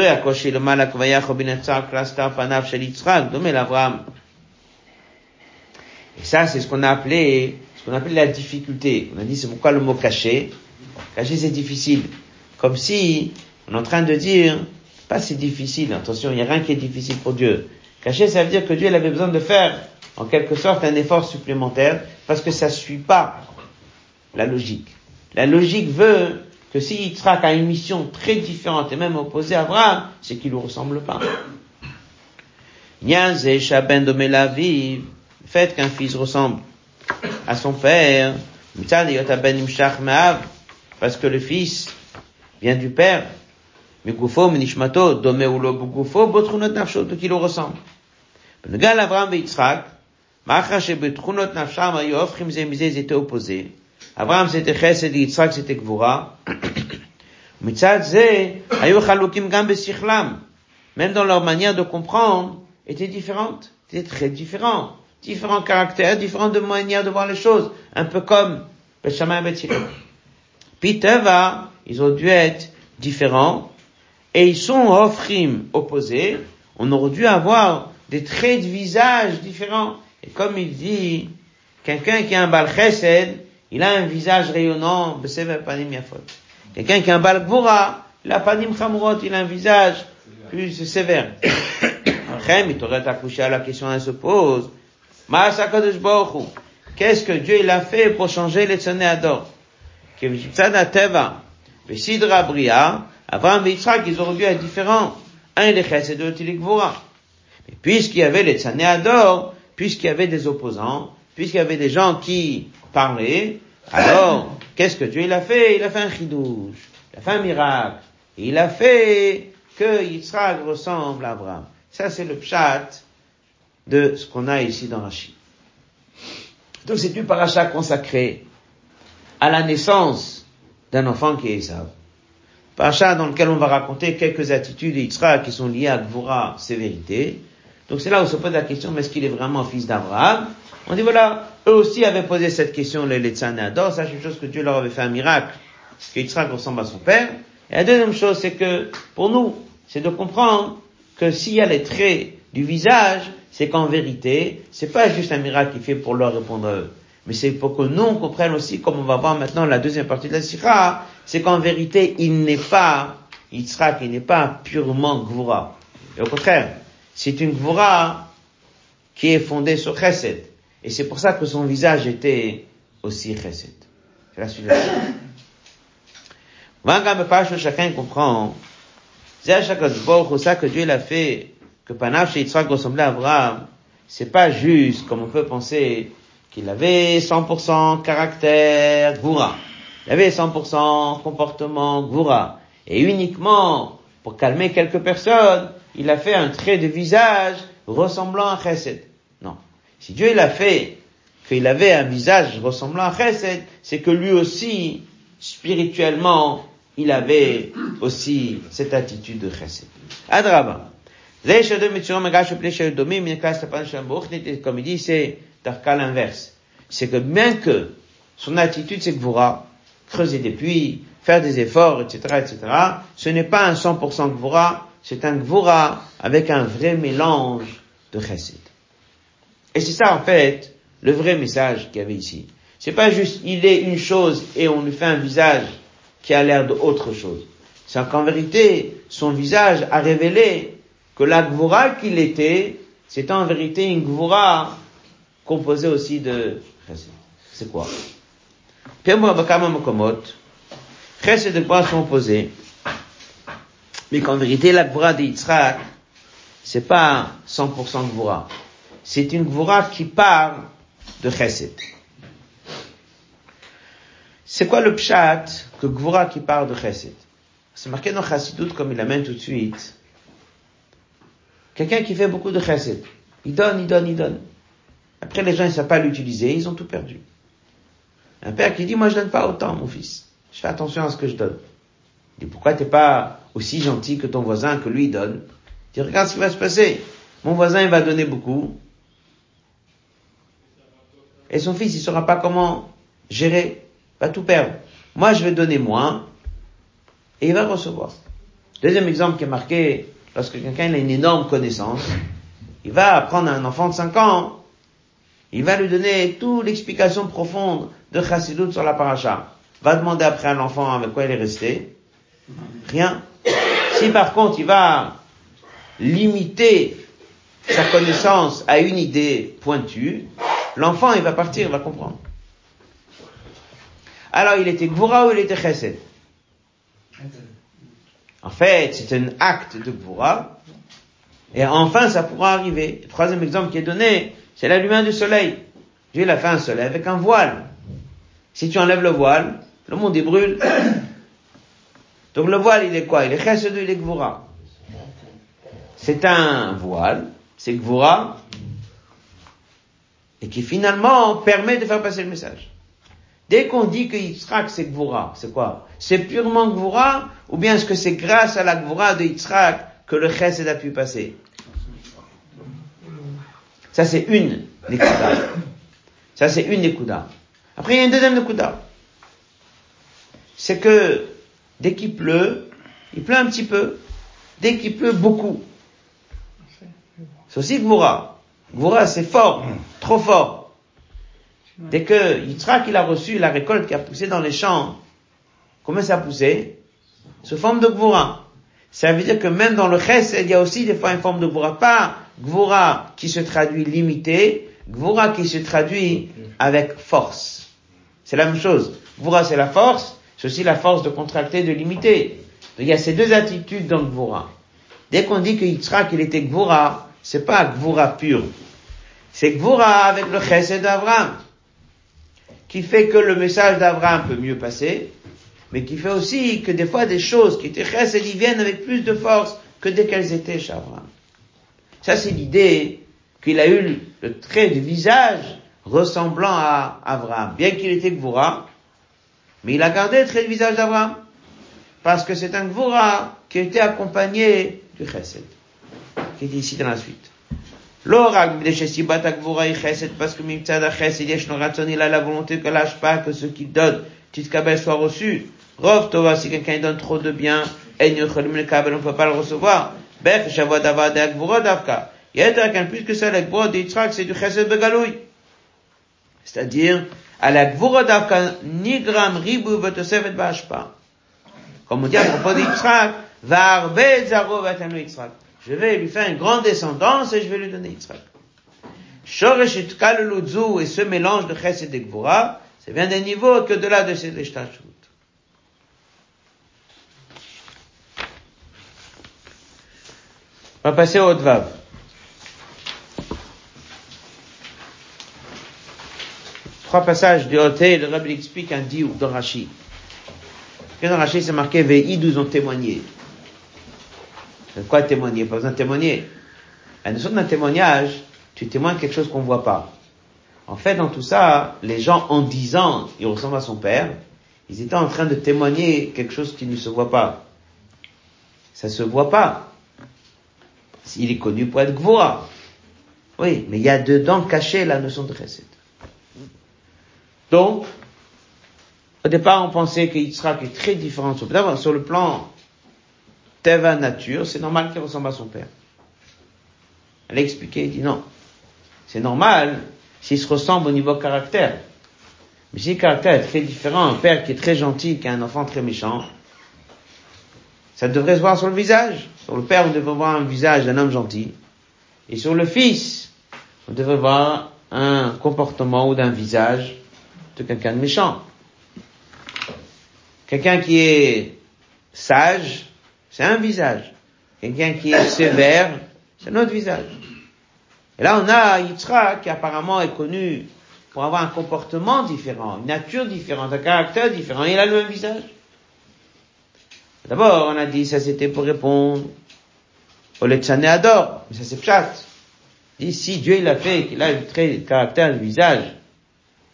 ça, c'est ce qu'on a appelé ce qu'on appelle la difficulté. On a dit c'est pourquoi le mot caché. Caché c'est difficile. Comme si on est en train de dire, pas c'est difficile, attention, il n'y a rien qui est difficile pour Dieu. Caché, ça veut dire que Dieu il avait besoin de faire, en quelque sorte, un effort supplémentaire, parce que ça ne suit pas la logique. La logique veut que si Yitzhak a une mission très différente et même opposée à Abraham, c'est qu'il ne lui ressemble pas. Ben le fait qu'un fils ressemble à son père, ben parce que le fils vient du père, mais Gufo, Menishmato, Domé ou Lobo Gufo, Botrunot qui lui ressemble. Benugal Avram et Yitzhak, Machach et Botrunot Nafshama, Yofrim Zemizé, ils étaient opposés. אברהם c'était חסד, יצחק c'était גבורה. מצד זה, היו חלוקים גם בשכלם. Même dans leur manière de comprendre, étaient différentes. Étaient très différents. Différents caractères, différentes manières de voir les choses. Un peu comme Bethshammai et Bethshammai. Piteva, ils ont dû être différents et ils sont offrim opposés, on aurait dû avoir des traits de visage différents. Et comme il dit, quelqu'un qui a un bal chesed, il a un visage rayonnant, Quelqu'un qui a un bal gvura, il a panim chamurot, il a un visage plus sévère. il t'aurait accouché à la question, elle se pose. Qu'est-ce que Dieu il a fait pour changer les ador? Que Teva, Sidra Bria, Abraham et Yitzhak, ils auraient dû être différents. Un il est chesed, l'autre il est. Mais puisqu'il y avait les tsanéadors, puisqu'il y avait des opposants, puisqu'il y avait des gens qui parlaient, alors, qu'est-ce que Dieu il a fait? Il a fait un chidouche, il a fait un miracle, il a fait que Yitzhak ressemble à Abraham. Ça, c'est le pshat de ce qu'on a ici dans Rachid. Donc, c'est une paracha consacrée à la naissance d'un enfant qui est Esav. Paracha dans lequel on va raconter quelques attitudes d'Yitzhak qui sont liées à Gvura, sévérité. Donc c'est là où se pose la question, mais est-ce qu'il est vraiment fils d'Abraham? On dit voilà, eux aussi avaient posé cette question, les Letzan et Ador, c'est une chose que Dieu leur avait fait un miracle, parce Yitzhak ressemble à son père. Et la deuxième chose, c'est que, pour nous, c'est de comprendre que s'il y a les traits du visage, c'est qu'en vérité, c'est pas juste un miracle qui fait pour leur répondre à eux. Mais c'est pour que nous, on comprenne aussi, comme on va voir maintenant la deuxième partie de la Sikha, c'est qu'en vérité, il n'est pas, Yitzhak, il n'est pas purement Gvura. Et au contraire, c'est une Gvura qui est fondée sur Chesed. Et c'est pour ça que son visage était aussi Chesed. C'est la suite. Chacun comprend. C'est ça que Dieu l'a fait, que Panav chez Yitzhak ressemblait à Abraham. C'est pas juste, comme on peut penser, qu'il avait 100% caractère Gvura. Il avait 100% comportement Gvura. Et uniquement pour calmer quelques personnes, il a fait un trait de visage ressemblant à Chesed. Si Dieu il a fait qu'il avait un visage ressemblant à Chesed, c'est que lui aussi, spirituellement, il avait aussi cette attitude de Chesed. Adraba. Comme il dit, c'est cas l'inverse. C'est que bien que son attitude c'est Gvura, creuser des puits, faire des efforts, etc., etc., ce n'est pas un 100% Gvura, c'est un Gvura avec un vrai mélange de Chesed. Et c'est ça en fait le vrai message qu'il y avait ici. C'est pas juste il est une chose et on lui fait un visage qui a l'air d'autre chose. C'est qu'en vérité, son visage a révélé que la Gvura qu'il était, c'est en vérité une Gvura composé aussi de. C'est quoi? Chesed de quoi sont opposés. Mais qu'en vérité, la Gvura de Yitzhak, c'est pas 100% Gvura. C'est une Gvura qui parle de Chesed. C'est quoi le pshat que Gvura qui parle de Chesed? C'est marqué dans Chassidut comme il l'amène tout de suite. Quelqu'un qui fait beaucoup de Chesed. Il donne, il donne, il donne. Après, les gens ne savent pas l'utiliser, ils ont tout perdu. Un père qui dit, moi je donne pas autant, mon fils. Je fais attention à ce que je donne. Il dit, pourquoi t'es pas aussi gentil que ton voisin, que lui donne? Il dit, regarde ce qui va se passer. Mon voisin, il va donner beaucoup. Et son fils, il saura pas comment gérer. Va tout perdre. Moi, je vais donner moins. Et il va recevoir. Deuxième exemple qui est marqué, lorsque quelqu'un a une énorme connaissance, il va apprendre à un enfant de 5 ans il va lui donner toute l'explication profonde de Chassidut sur la paracha. Va demander après à l'enfant avec quoi il est resté. Rien. Si par contre il va limiter sa connaissance à une idée pointue, l'enfant il va partir, il va comprendre. Alors il était Gvura ou il était Chesed? En fait, c'est un acte de Gvura. Et enfin, ça pourra arriver. Troisième exemple qui est donné, c'est la lumière du soleil. Dieu il a fait un soleil avec un voile. Si tu enlèves le voile, le monde il brûle. Donc le voile il est quoi? Il est chesed il est gvura? C'est un voile, c'est gvura, et qui finalement permet de faire passer le message. Dès qu'on dit que Yitzhak c'est gvura, c'est quoi? C'est purement gvura, ou bien est-ce que c'est grâce à la gvura de Yitzhak que le chesed a pu passer? Ça c'est une nekuda. Ça c'est une nekuda. Après il y a une deuxième nekuda. C'est que dès qu'il pleut, il pleut un petit peu. Dès qu'il pleut beaucoup. C'est aussi Gvura. Gvura c'est fort, trop fort. Dès que Yitzhak il a reçu la récolte qui a poussé dans les champs, comment ça a poussé? Sous forme de Gvura. Ça veut dire que même dans le Chesed, il y a aussi des fois une forme de Gvura. Pas Gvura qui se traduit limité, Gvura qui se traduit avec force. C'est la même chose. Gvura c'est la force, c'est aussi la force de contracter, de limiter. Donc il y a ces deux attitudes dans Gvura. Dès qu'on dit que Yitzhak il était Gvura, c'est pas Gvura pur. C'est Gvura avec le Chesed d'Abraham. Qui fait que le message d'Abraham peut mieux passer, mais qui fait aussi que des fois des choses qui étaient Chesed, ils viennent avec plus de force que dès qu'elles étaient chez Abraham. Ça, c'est l'idée qu'il a eu le trait de visage ressemblant à Abraham. Bien qu'il était Gvura, mais il a gardé le trait de visage d'Abraham. Parce que c'est un Gvura qui était accompagné du Chesed. Qui est ici dans la suite. De parce que Mimtzad Chesed, Yesh Noratzon, il a la volonté que lâche pas, que ce qu'il donne, Titkabel soit reçu. Rov Tova, si quelqu'un donne trop de bien, En Yocholim le Kabel, on ne peut pas le recevoir. Bech, Shavod Avad et Gvura Davka. Qu'un plus que ça, la Gvura d'Yitzhak, c'est du Chesed Begaloui. C'est-à-dire, à la Gvura Davka, Nigram Ribu Vetosevet Bashpa. Comme on dit à propos d'Yitzhak, Varbe Zaro Vatanu Yitzhak. Je vais lui faire une grande descendance et je vais lui donner Yitzhak. Shoresh Itkaluludzu et ce mélange de Chesed et Gvura, c'est bien des niveaux que de là de cette Eshtachut. On va passer au Haut-Vav. Trois passages du Hoté, le Rabbi explique un diou de Rashi. Dans Rashi, c'est marqué Ve'idous ont témoigné. Quoi témoigner? Pas besoin de témoigner. La notion d'un témoignage, tu témoignes quelque chose qu'on voit pas. En fait, dans tout ça, les gens, en disant, il ressemble à son père, ils étaient en train de témoigner quelque chose qui ne se voit pas. Ça se voit pas. Il est connu pour être Gvora. Oui, mais il y a dedans caché la notion de Chesed. Donc, au départ, on pensait que Yitzhak est très différent. Sur le plan Teva nature, c'est normal qu'il ressemble à son père. Elle a expliqué, il dit non. C'est normal s'il se ressemble au niveau caractère. Mais si le caractère est très différent, un père qui est très gentil, qui a un enfant très méchant, ça devrait se voir sur le visage. Sur le père, on devrait voir un visage d'un homme gentil. Et sur le fils, on devrait voir un comportement ou d'un visage de quelqu'un de méchant. Quelqu'un qui est sage, c'est un visage. Quelqu'un qui est sévère, c'est un autre visage. Et là, on a Yitzhak qui apparemment est connu pour avoir un comportement différent, une nature différente, un caractère différent. Il a le même visage. D'abord, on a dit ça c'était pour répondre au Letsane Ador, mais ça c'est pchat. Si Dieu il a fait qu'il a le trait de caractère, le visage,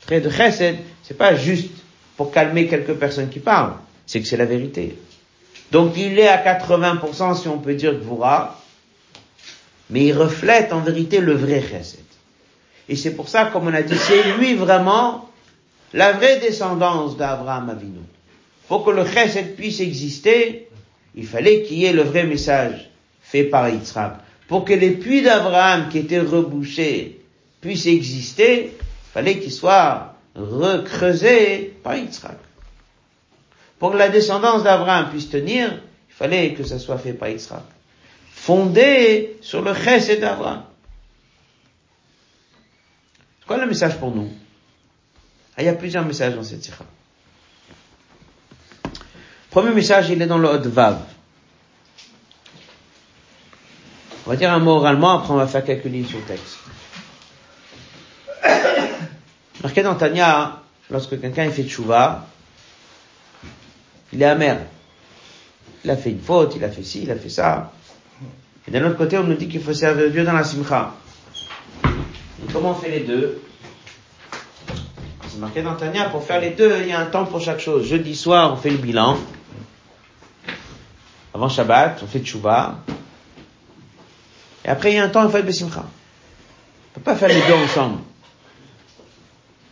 le trait de chesed, c'est pas juste pour calmer quelques personnes qui parlent, c'est que c'est la vérité. Donc il est à 80% si on peut dire Gvura, mais il reflète en vérité le vrai chesed. Et c'est pour ça, comme on a dit, c'est lui vraiment la vraie descendance d'Abraham Avinu. Pour que le chesed puisse exister, il fallait qu'il y ait le vrai message fait par Yitzhak. Pour que les puits d'Abraham qui étaient rebouchés puisse exister, il fallait qu'il soit recreusé par Yitzhak. Pour que la descendance d'Abraham puisse tenir, il fallait que ça soit fait par Yitzhak. Fondé sur le chesed d'Abraham. Quoi le message pour nous? Ah, Il y a plusieurs messages dans cette sikha. Premier message, il est dans le Hot Vav. On va dire un mot oralement, après on va faire quelques lignes sur le texte. Marqué dans Tanya, lorsque quelqu'un fait tchouva, il est amer. Il a fait une faute, il a fait ci, il a fait ça. Et d'un autre côté, on nous dit qu'il faut servir Dieu dans la simcha. Et comment on fait les deux? C'est marqué dans Tania, pour faire les deux, il y a un temps pour chaque chose. Jeudi soir, on fait le bilan. Avant Shabbat, on fait tchouva. Et après, il y a un temps, on fait le simcha. On peut pas faire les deux ensemble.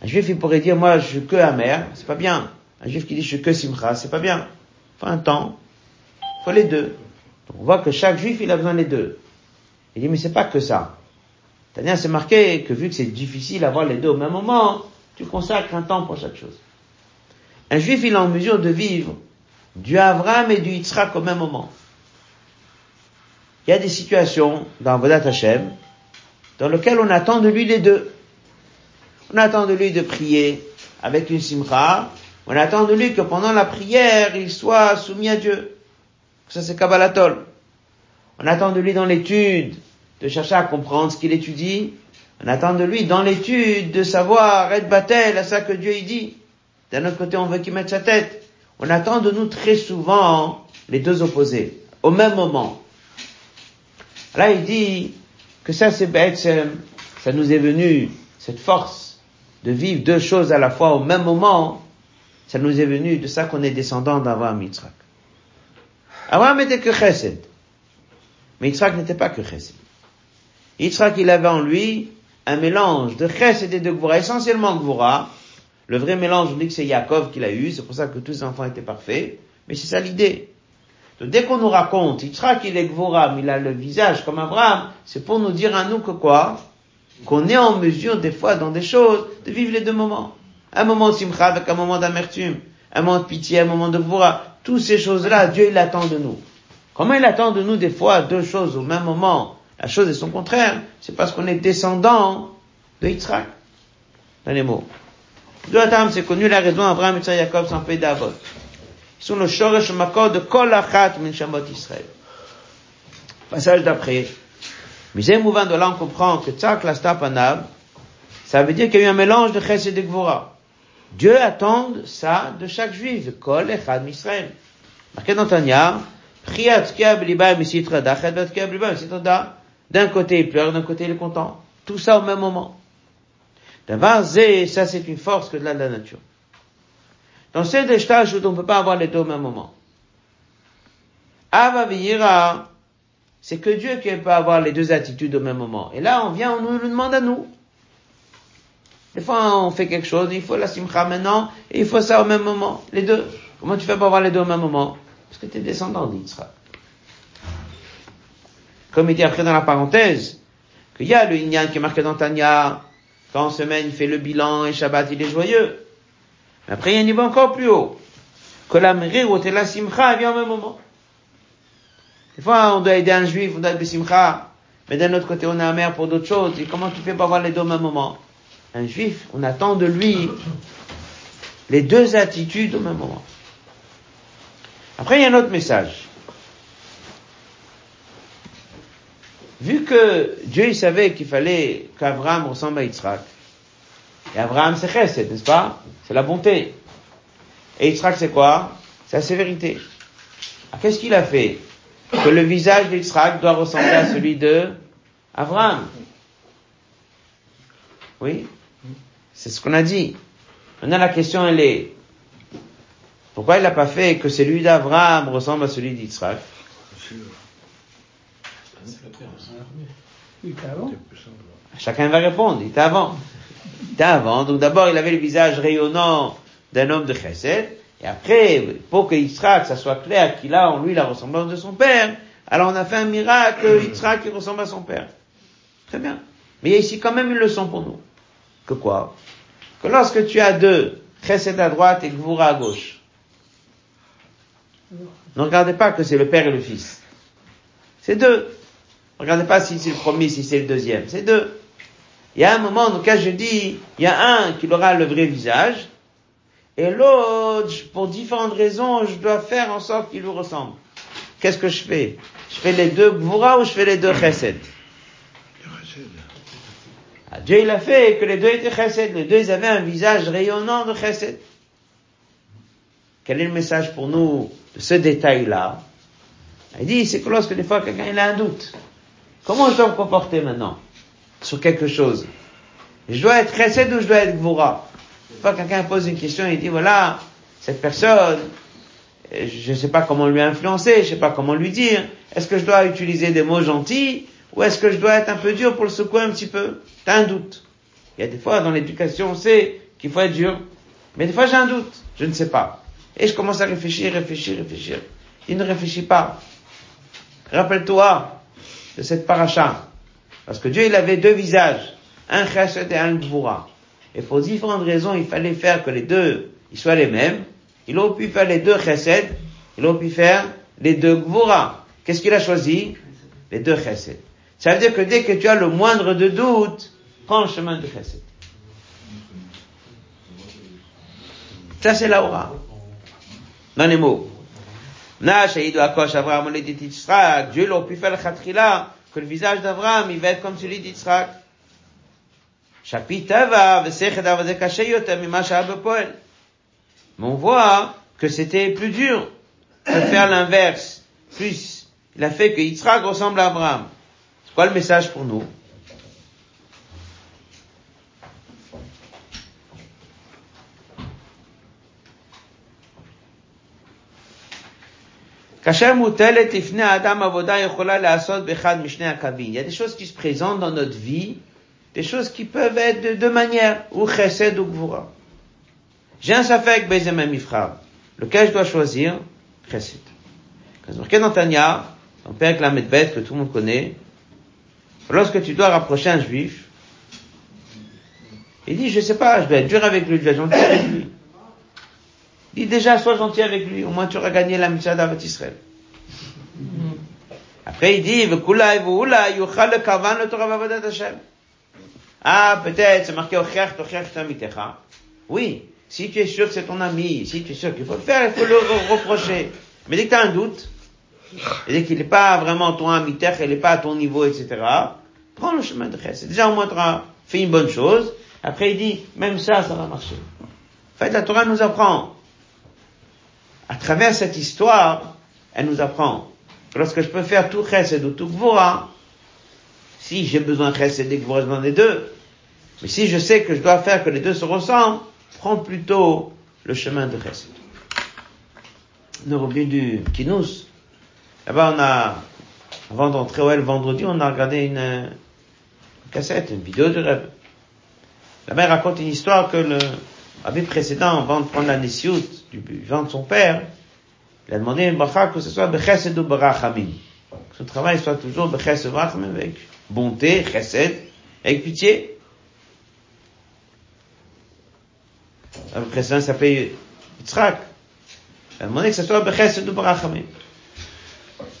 Un juif, il pourrait dire, moi, je suis que amer, c'est pas bien. Un juif qui dit, je suis que simcha, c'est pas bien. Faut un temps. Faut les deux. On voit que chaque juif, il a besoin des deux. Il dit, mais c'est pas que ça. Tania, c'est marqué que vu que c'est difficile d'avoir les deux au même moment, tu consacres un temps pour chaque chose. Un juif, il est en mesure de vivre du Avram et du Yitzhak au même moment. Il y a des situations dans Vodat Hashem dans lesquelles on attend de lui les deux. On attend de lui de prier avec une simcha. On attend de lui que pendant la prière, il soit soumis à Dieu. Ça, c'est Kabbalatol. On attend de lui dans l'étude de chercher à comprendre ce qu'il étudie. On attend de lui dans l'étude de savoir être battel à ça que Dieu y dit. D'un autre côté, on veut qu'il mette sa tête. On attend de nous très souvent les deux opposés, au même moment. Là, il dit que ça, c'est ça nous est venu, cette force de vivre deux choses à la fois au même moment, ça nous est venu de ça qu'on est descendant d'Avraham Yitzhak. Abraham était que chesed. Mais Yitzhak n'était pas que chesed. Yitzhak, il avait en lui un mélange de chesed et de gvura, essentiellement gvura. Le vrai mélange, on dit que c'est Yaakov qui l'a eu, c'est pour ça que tous les enfants étaient parfaits. Mais c'est ça l'idée. Donc dès qu'on nous raconte, Yitzhak il est gvura, mais il a le visage comme Abraham, c'est pour nous dire à nous que quoi? Qu'on est en mesure des fois dans des choses de vivre les deux moments. Un moment de simcha avec un moment d'amertume, un moment de pitié, un moment de gvura. Toutes ces choses-là, Dieu il attend de nous. Comment il attend de nous des fois deux choses au même moment? La chose est son contraire. C'est parce qu'on est descendant de Yitzhak. Dans les mots. La c'est connu la raison, Abraham, et Jacob sont fait d'avot. Ils sont le shoresh makor de kol achat min Israël. Passage d'après. Mais mouvant de là, on comprend que tzak la panav, ça veut dire qu'il y a eu un mélange de chesed et de gvora. Dieu attend ça de chaque juif, kol echad Israël. Marqué dans Tanya, d'un côté il pleure, d'un côté il est content. Tout ça au même moment. Ça c'est une force que de la, nature. Dans ces stages où on ne peut pas avoir les deux au même moment. Ava c'est que Dieu qui peut avoir les deux attitudes au même moment. Et là, on vient, on nous le demande à nous. Des fois, on fait quelque chose, il faut la simcha maintenant, et il faut ça au même moment. Les deux. Comment tu fais pour avoir les deux au même moment? Parce que tu es descendant d'Israël. Comme il dit après dans la parenthèse, qu'il y a le Inyan qui est marqué dans Tanya, quand en semaine il fait le bilan et Shabbat il est joyeux. Mais après il y a un niveau encore plus haut. Que la ou la simcha vient au même moment. Des fois on doit aider un juif, on doit aider simcha, mais d'un autre côté on est amer pour d'autres choses. Et comment tu fais pour avoir les deux au même moment? Un juif, on attend de lui les deux attitudes au même moment. Après, il y a un autre message. Vu que Dieu savait qu'il fallait qu'Abraham ressemble à Yitzhak, et Abraham c'est chesed, n'est-ce pas? C'est la bonté. Et Yitzhak c'est quoi? C'est la sévérité. Qu'est-ce qu'il a fait? Que le visage d'Yitzhak doit ressembler à celui de Abraham. Oui? C'est ce qu'on a dit. Maintenant, la question, elle est, pourquoi il n'a pas fait que celui d'Abraham ressemble à celui d'Israël? Chacun va répondre, il était avant. Il était avant, donc d'abord il avait le visage rayonnant d'un homme de chesed, et après, pour que Yitzhak, ça soit clair qu'il a en lui la ressemblance de son père, alors on a fait un miracle, Yitzhak qui ressemble à son père. Très bien. Mais il y a ici quand même une leçon pour nous. Que quoi? Que lorsque tu as deux, chesed à droite et gvura à gauche, ne regardez pas que c'est le père et le fils. C'est deux. Regardez pas si c'est le premier, si c'est le deuxième. C'est deux. Il y a un moment dans lequel je dis, il y a un qui aura le vrai visage, et l'autre, pour différentes raisons, je dois faire en sorte qu'il lui ressemble. Qu'est-ce que je fais? Je fais les deux gvura ou je fais les deux chesed? Dieu il a fait que les deux étaient chesed. Les deux ils avaient un visage rayonnant de chesed. Quel est le message pour nous de ce détail-là? Il dit, c'est que lorsque des fois quelqu'un il a un doute, comment je dois me comporter maintenant sur quelque chose? Je dois être chesed ou je dois être gvura? Une fois quelqu'un pose une question, il dit, voilà, cette personne, je ne sais pas comment lui influencer, je ne sais pas comment lui dire, est-ce que je dois utiliser des mots gentils ou est-ce que je dois être un peu dur pour le secouer un petit peu? T'as un doute. Il y a des fois dans l'éducation, on sait qu'il faut être dur, mais des fois j'ai un doute, je ne sais pas. Et je commence à réfléchir, réfléchir, réfléchir. Il ne réfléchit pas. Rappelle-toi de cette paracha. Parce que Dieu, il avait deux visages. Un chesed et un gvura. Et pour différentes raisons, il fallait faire que les deux, soient les mêmes. Il aurait pu faire les deux chesed. Il aurait pu faire les deux gvura. Qu'est-ce qu'il a choisi? Les deux chesed. Ça veut dire que dès que tu as le moindre de doute, prends le chemin de chesed. Ça, c'est la aura dans les mots. Dieu l'a pu faire le khatrila, que le visage d'Abraham, il va être comme celui d'Yitzhak. Mais on voit que c'était plus dur de faire l'inverse. Plus, il a fait que Yitzhak ressemble à Abraham. C'est quoi le message pour nous? Il y a des choses qui se présentent dans notre vie, des choses qui peuvent être de deux manières, ou chesed ou gvura. J'ai un safek bezem mifra, lequel je dois choisir, chesed. Quand c'est marqué dans Tanya, dans Père la Medbet, que tout le monde connaît, lorsque tu dois rapprocher un juif, il dit, je sais pas, je dois être dur avec lui, je dois être gentil avec lui. Dis déjà, sois gentil avec lui, au moins tu auras gagné la mitzvah d'Avat Israël. Après, il dit, Ah, peut-être, c'est marqué Oui, si tu es sûr que c'est ton ami, si tu es sûr qu'il faut le faire, il faut le reprocher. Mais dès que tu as un doute, et dès qu'il n'est pas vraiment ton ami, il n'est pas à ton niveau, etc., prends le chemin de chesed. Déjà, au moins, tu auras fait une bonne chose. Après, il dit, même ça, ça va marcher. En fait, la Torah nous apprend à travers cette histoire, elle nous apprend que lorsque je peux faire tout chesed ou tout gvura, si j'ai besoin de chesed et gvura, dans les deux, mais si je sais que je dois faire que les deux se ressemblent, prends plutôt le chemin de chesed. Nous revenons du Kinous. Là-bas, on a, avant d'entrer au L vendredi, on a regardé une, cassette, une vidéo de rêve. La mère raconte une histoire que le, Rabbi précédent, avant de prendre la Nissiout du vent de son père, il a demandé bracha que ce soit bechesed ou barachamim. Que son travail soit toujours bechesed ou avec bonté, chesed, avec pitié. Le précédent s'appelait Yitzhak. Il a demandé que ce soit bechesed ou barachamim.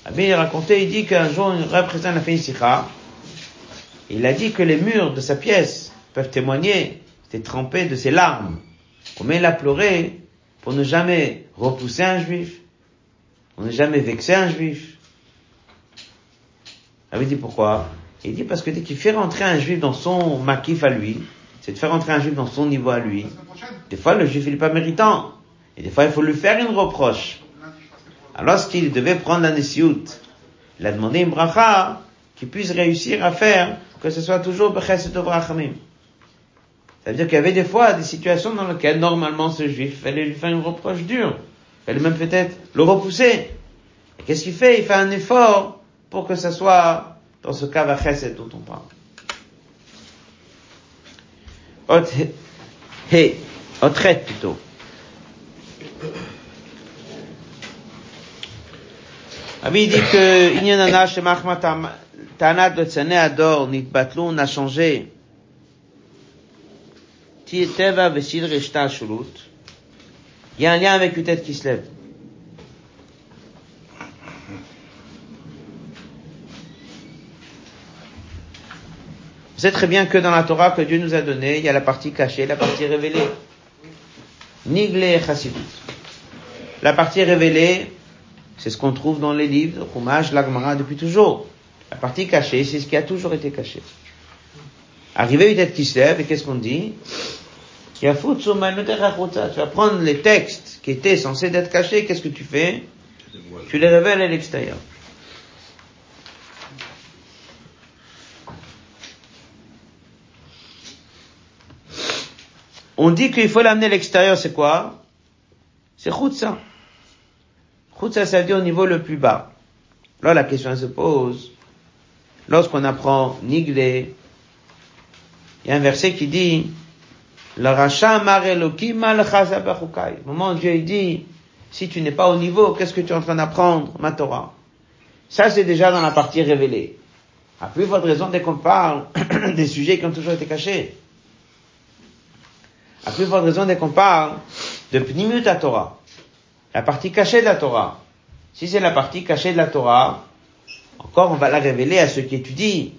Rabbi a raconté, il dit qu'un jour, un précédent a fait une. Il a dit que les murs de sa pièce peuvent témoigner, c'était trempé de ses larmes. Combien il a pleuré pour ne jamais repousser un juif, pour ne jamais vexer un juif. Il avait dit pourquoi? Il dit parce que dès qu'il fait rentrer un juif dans son maquif à lui, c'est de faire rentrer un juif dans son niveau à lui. Des fois, le juif, il n'est pas méritant. Et des fois, il faut lui faire une reproche. Alors, lorsqu'il devait prendre la Nessiout, il a demandé une bracha qui puisse réussir à faire que ce soit toujours Bechesed Vrachamim. Ça veut dire qu'il y avait des fois des situations dans lesquelles normalement ce juif fallait lui faire une reproche dure. Fallait même peut-être le repousser. Et qu'est-ce qu'il fait? Il fait un effort pour que ce soit dans ce cas chesed dont on parle. Hé, traite plutôt. Rabbi dit que Inyanana Shemachma Tanat Betzane Ador Nitbatlu, on a changé Teva Vesil Reshta Shulut. Il y a un lien avec une tête qui se lève. Vous savez très bien que dans la Torah que Dieu nous a donnée, il y a la partie cachée, la partie révélée. Nigle Chassidut. La partie révélée, c'est ce qu'on trouve dans les livres, Chumash, l'Agmara depuis toujours. La partie cachée, c'est ce qui a toujours été caché. Arrivé se lève, et qu'est-ce qu'on dit? Tu vas prendre les textes qui étaient censés être cachés, qu'est-ce que tu fais? Tu les révèles à l'extérieur. On dit qu'il faut l'amener à l'extérieur, c'est quoi? C'est Khutsa. Khutsa, ça veut dire au niveau le plus bas. Là, la question se pose. Lorsqu'on apprend Niglé, il y a un verset qui dit, le rachat Au moment où Dieu dit, si tu n'es pas au niveau, qu'est-ce que tu es en train d'apprendre, ma Torah? Ça, c'est déjà dans la partie révélée. À plus forte raison dès qu'on parle des sujets qui ont toujours été cachés. À plus forte raison dès qu'on parle de Pnimut à Torah, la partie cachée de la Torah. Si c'est la partie cachée de la Torah, encore on va la révéler à ceux qui étudient,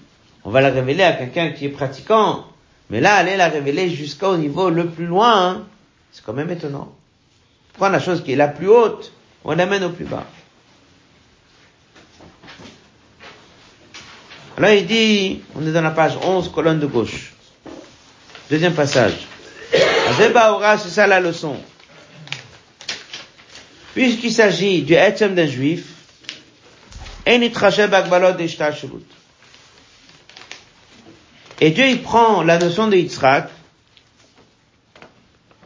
on va la révéler à quelqu'un qui est pratiquant, mais là aller la révéler jusqu'au niveau le plus loin, c'est quand même étonnant. Prendre la chose qui est la plus haute, on l'amène au plus bas. Alors il dit, on est dans la page 11, colonne de gauche. Deuxième passage. C'est ça la leçon. Puisqu'il s'agit du etzem d'un juif, et Dieu, il prend la notion de Yitzhak,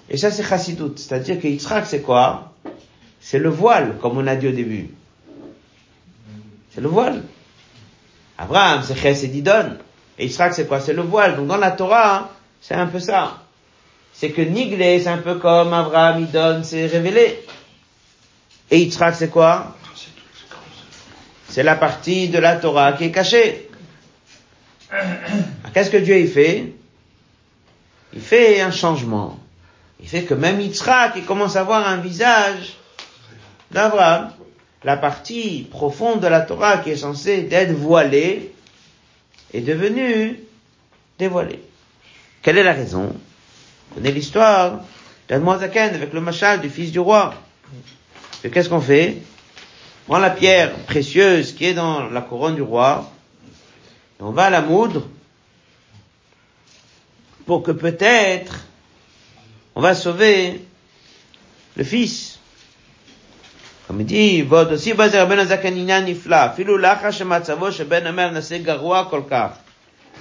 et ça c'est chassidut, c'est-à-dire que Yitzhak c'est quoi? C'est le voile, comme on a dit au début. C'est le voile. Abraham c'est chesed idon, et Yitzhak c'est quoi? C'est le voile. Donc dans la Torah, c'est un peu ça c'est que Niglé, c'est un peu comme Abraham, il donne, c'est révélé. Et Yitzhak, c'est quoi? C'est la partie de la Torah qui est cachée. Qu'est-ce que Dieu fait? Il fait un changement. Il fait que même Yitzhak, il commence à avoir un visage d'Abraham. La partie profonde de la Torah qui est censée être voilée est devenue dévoilée. Quelle est la raison? Connaît l'histoire d'Admoazaken avec le machal du fils du roi. Qu'est-ce qu'on fait? Prend la pierre précieuse qui est dans la couronne du roi, on va la moudre pour que peut-être on va sauver le fils. Comme il dit.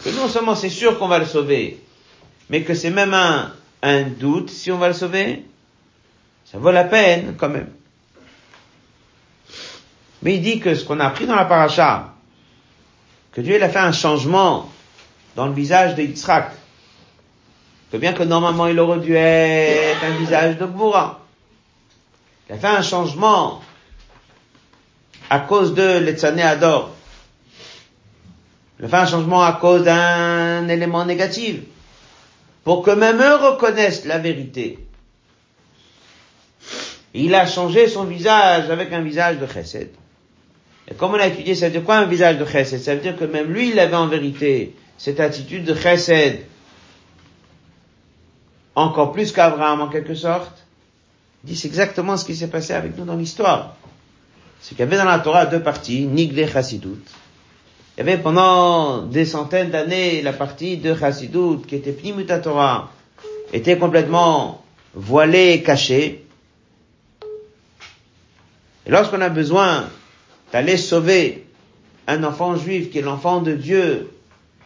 Que non seulement c'est sûr qu'on va le sauver, mais que c'est même un, un doute si on va le sauver, ça vaut la peine quand même. Mais il dit que ce qu'on a appris dans la paracha, Dieu il a fait un changement dans le visage de Yitzhak, que bien que normalement il aurait dû être un visage de Gboura, il a fait un changement à cause de l'Etzané Ador. Il a fait un changement à cause d'un élément négatif pour que même eux reconnaissent la vérité. Il a changé son visage avec un visage de chesed. Et comme on a étudié, ça veut dire quoi un visage de chesed? Ça veut dire que même lui, il avait en vérité cette attitude de chesed, encore plus qu'Abraham en quelque sorte. Il dit c'est exactement ce qui s'est passé avec nous dans l'histoire. C'est qu'il y avait dans la Torah deux parties, Nigle Chassidut, il y avait pendant des centaines d'années la partie de Chassidut qui était Pnimuta Torah, était complètement voilée, cachée. Et lorsqu'on a besoin d'aller sauver un enfant juif qui est l'enfant de Dieu,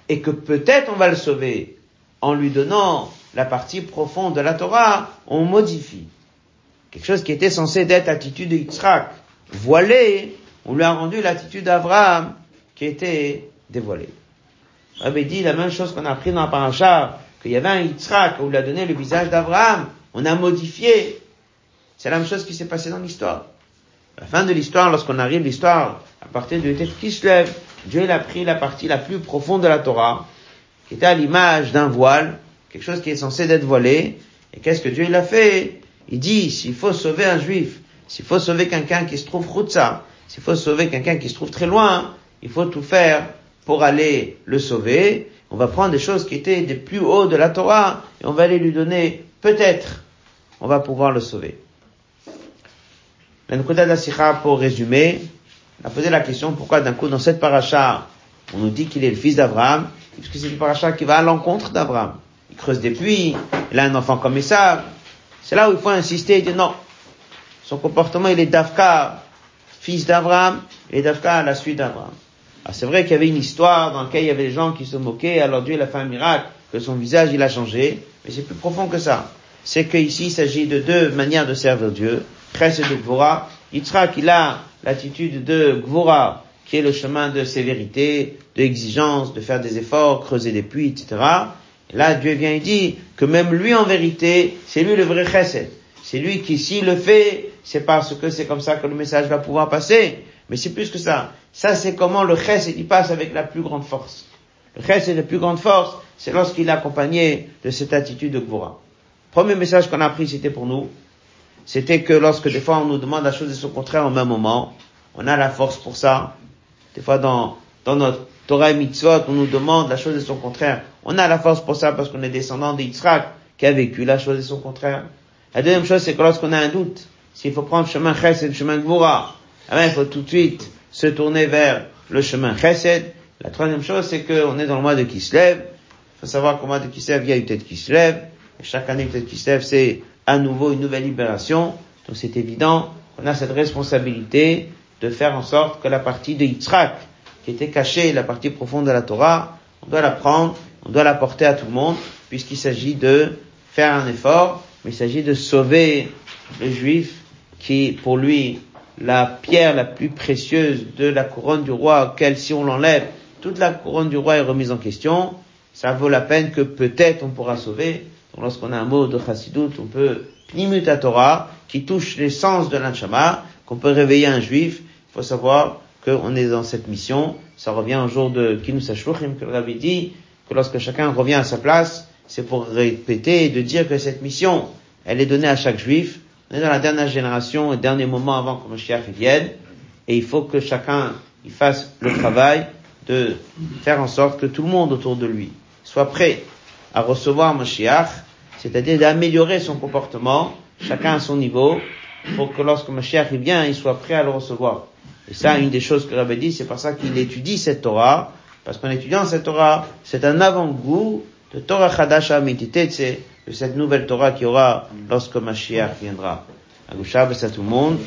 et que peut-être on va le sauver en lui donnant la partie profonde de la Torah, on modifie. Quelque chose qui était censé être l'attitude de Yitzhak, voilée, on lui a rendu l'attitude d'Abraham, qui était dévoilé. Rabbi dit la même chose qu'on a appris dans la paracha, qu'il y avait un Yitzhak où il a donné le visage d'Abraham, on a modifié. C'est la même chose qui s'est passé dans l'histoire. La fin de l'histoire, lorsqu'on arrive l'histoire à partir du tête qui se lève, Dieu a pris la partie la plus profonde de la Torah, qui était à l'image d'un voile, quelque chose qui est censé être voilé. Et qu'est-ce que Dieu il a fait? Il dit, s'il faut sauver un juif, s'il faut sauver quelqu'un qui se trouve Khutsa, s'il faut sauver quelqu'un qui se trouve très loin, il faut tout faire pour aller le sauver. On va prendre des choses qui étaient des plus hauts de la Torah et on va aller lui donner, peut-être, on va pouvoir le sauver. La Nukuda d'Asicha, pour résumer, a posé la question pourquoi d'un coup dans cette paracha, on nous dit qu'il est le fils d'Abraham, puisque c'est une paracha qui va à l'encontre d'Abraham. Il creuse des puits, il a un enfant comme ça. C'est là où il faut insister et dire non. Son comportement, il est d'Afka, fils d'Abraham, et d'Afka à la suite d'Abraham. Ah, c'est vrai qu'il y avait une histoire dans laquelle il y avait des gens qui se moquaient, alors Dieu il a fait un miracle, que son visage il a changé, mais c'est plus profond que ça. C'est qu'ici il s'agit de deux manières de servir Dieu, Chesed et Gvora. Yitzhak il a l'attitude de Gvora, qui est le chemin de sévérité, d'exigence, de faire des efforts, creuser des puits, etc. Et là Dieu vient et dit que même lui en vérité, c'est lui le vrai Chesed. C'est lui qui s'il le fait, c'est parce que c'est comme ça que le message va pouvoir passer. Mais c'est plus que ça. Ça, c'est comment le chesed, il passe avec la plus grande force. Le chesed, la plus grande force, c'est lorsqu'il est accompagné de cette attitude de Gvora. Premier message qu'on a appris, c'était pour nous. C'était que lorsque des fois on nous demande la chose et son contraire au même moment, on a la force pour ça. Des fois dans, dans notre Torah et Mitzvot, on nous demande la chose et son contraire. On a la force pour ça parce qu'on est descendant d'Yitzhak qui a vécu la chose et son contraire. La deuxième chose, c'est que lorsqu'on a un doute, s'il faut prendre le chemin chesed, le chemin Gvora, ah ben, il faut tout de suite se tourner vers le chemin chesed. La troisième chose, c'est qu'on est dans le mois de Kislev. Il faut savoir qu'au mois de Kislev, il y a une tête qui se lève. Chaque année, une tête qui se lève, c'est à nouveau une nouvelle libération. Donc c'est évident qu'on a cette responsabilité de faire en sorte que la partie de Yitzhak, qui était cachée, la partie profonde de la Torah, on doit la prendre, on doit la porter à tout le monde, puisqu'il s'agit de faire un effort, mais il s'agit de sauver le juif qui, pour lui, la pierre la plus précieuse de la couronne du roi, auquel si on l'enlève, toute la couronne du roi est remise en question, ça vaut la peine que peut-être on pourra sauver. Lorsqu'on a un mot de chassidut, on peut pnimut Torah, qui touche l'essence de l'anshama, qu'on peut réveiller un juif. Il faut savoir qu'on est dans cette mission. Ça revient au jour de Kinus Ashluchim, que rabbi dit que lorsque chacun revient à sa place, c'est pour répéter et de dire que cette mission, elle est donnée à chaque juif, on est dans la dernière génération, le dernier moment avant que Mashiach vienne, et il faut que chacun il fasse le travail de faire en sorte que tout le monde autour de lui soit prêt à recevoir Mashiach, c'est-à-dire d'améliorer son comportement, chacun à son niveau, pour que lorsque Mashiach vient, il soit prêt à le recevoir. Et ça, une des choses que Rabbi dit, c'est pour ça qu'il étudie cette Torah, parce qu'en étudiant cette Torah, c'est un avant-goût de Torah Chadasha c'est de cette nouvelle Torah qui aura lorsque Mashiach viendra. Agusha, à tout le monde.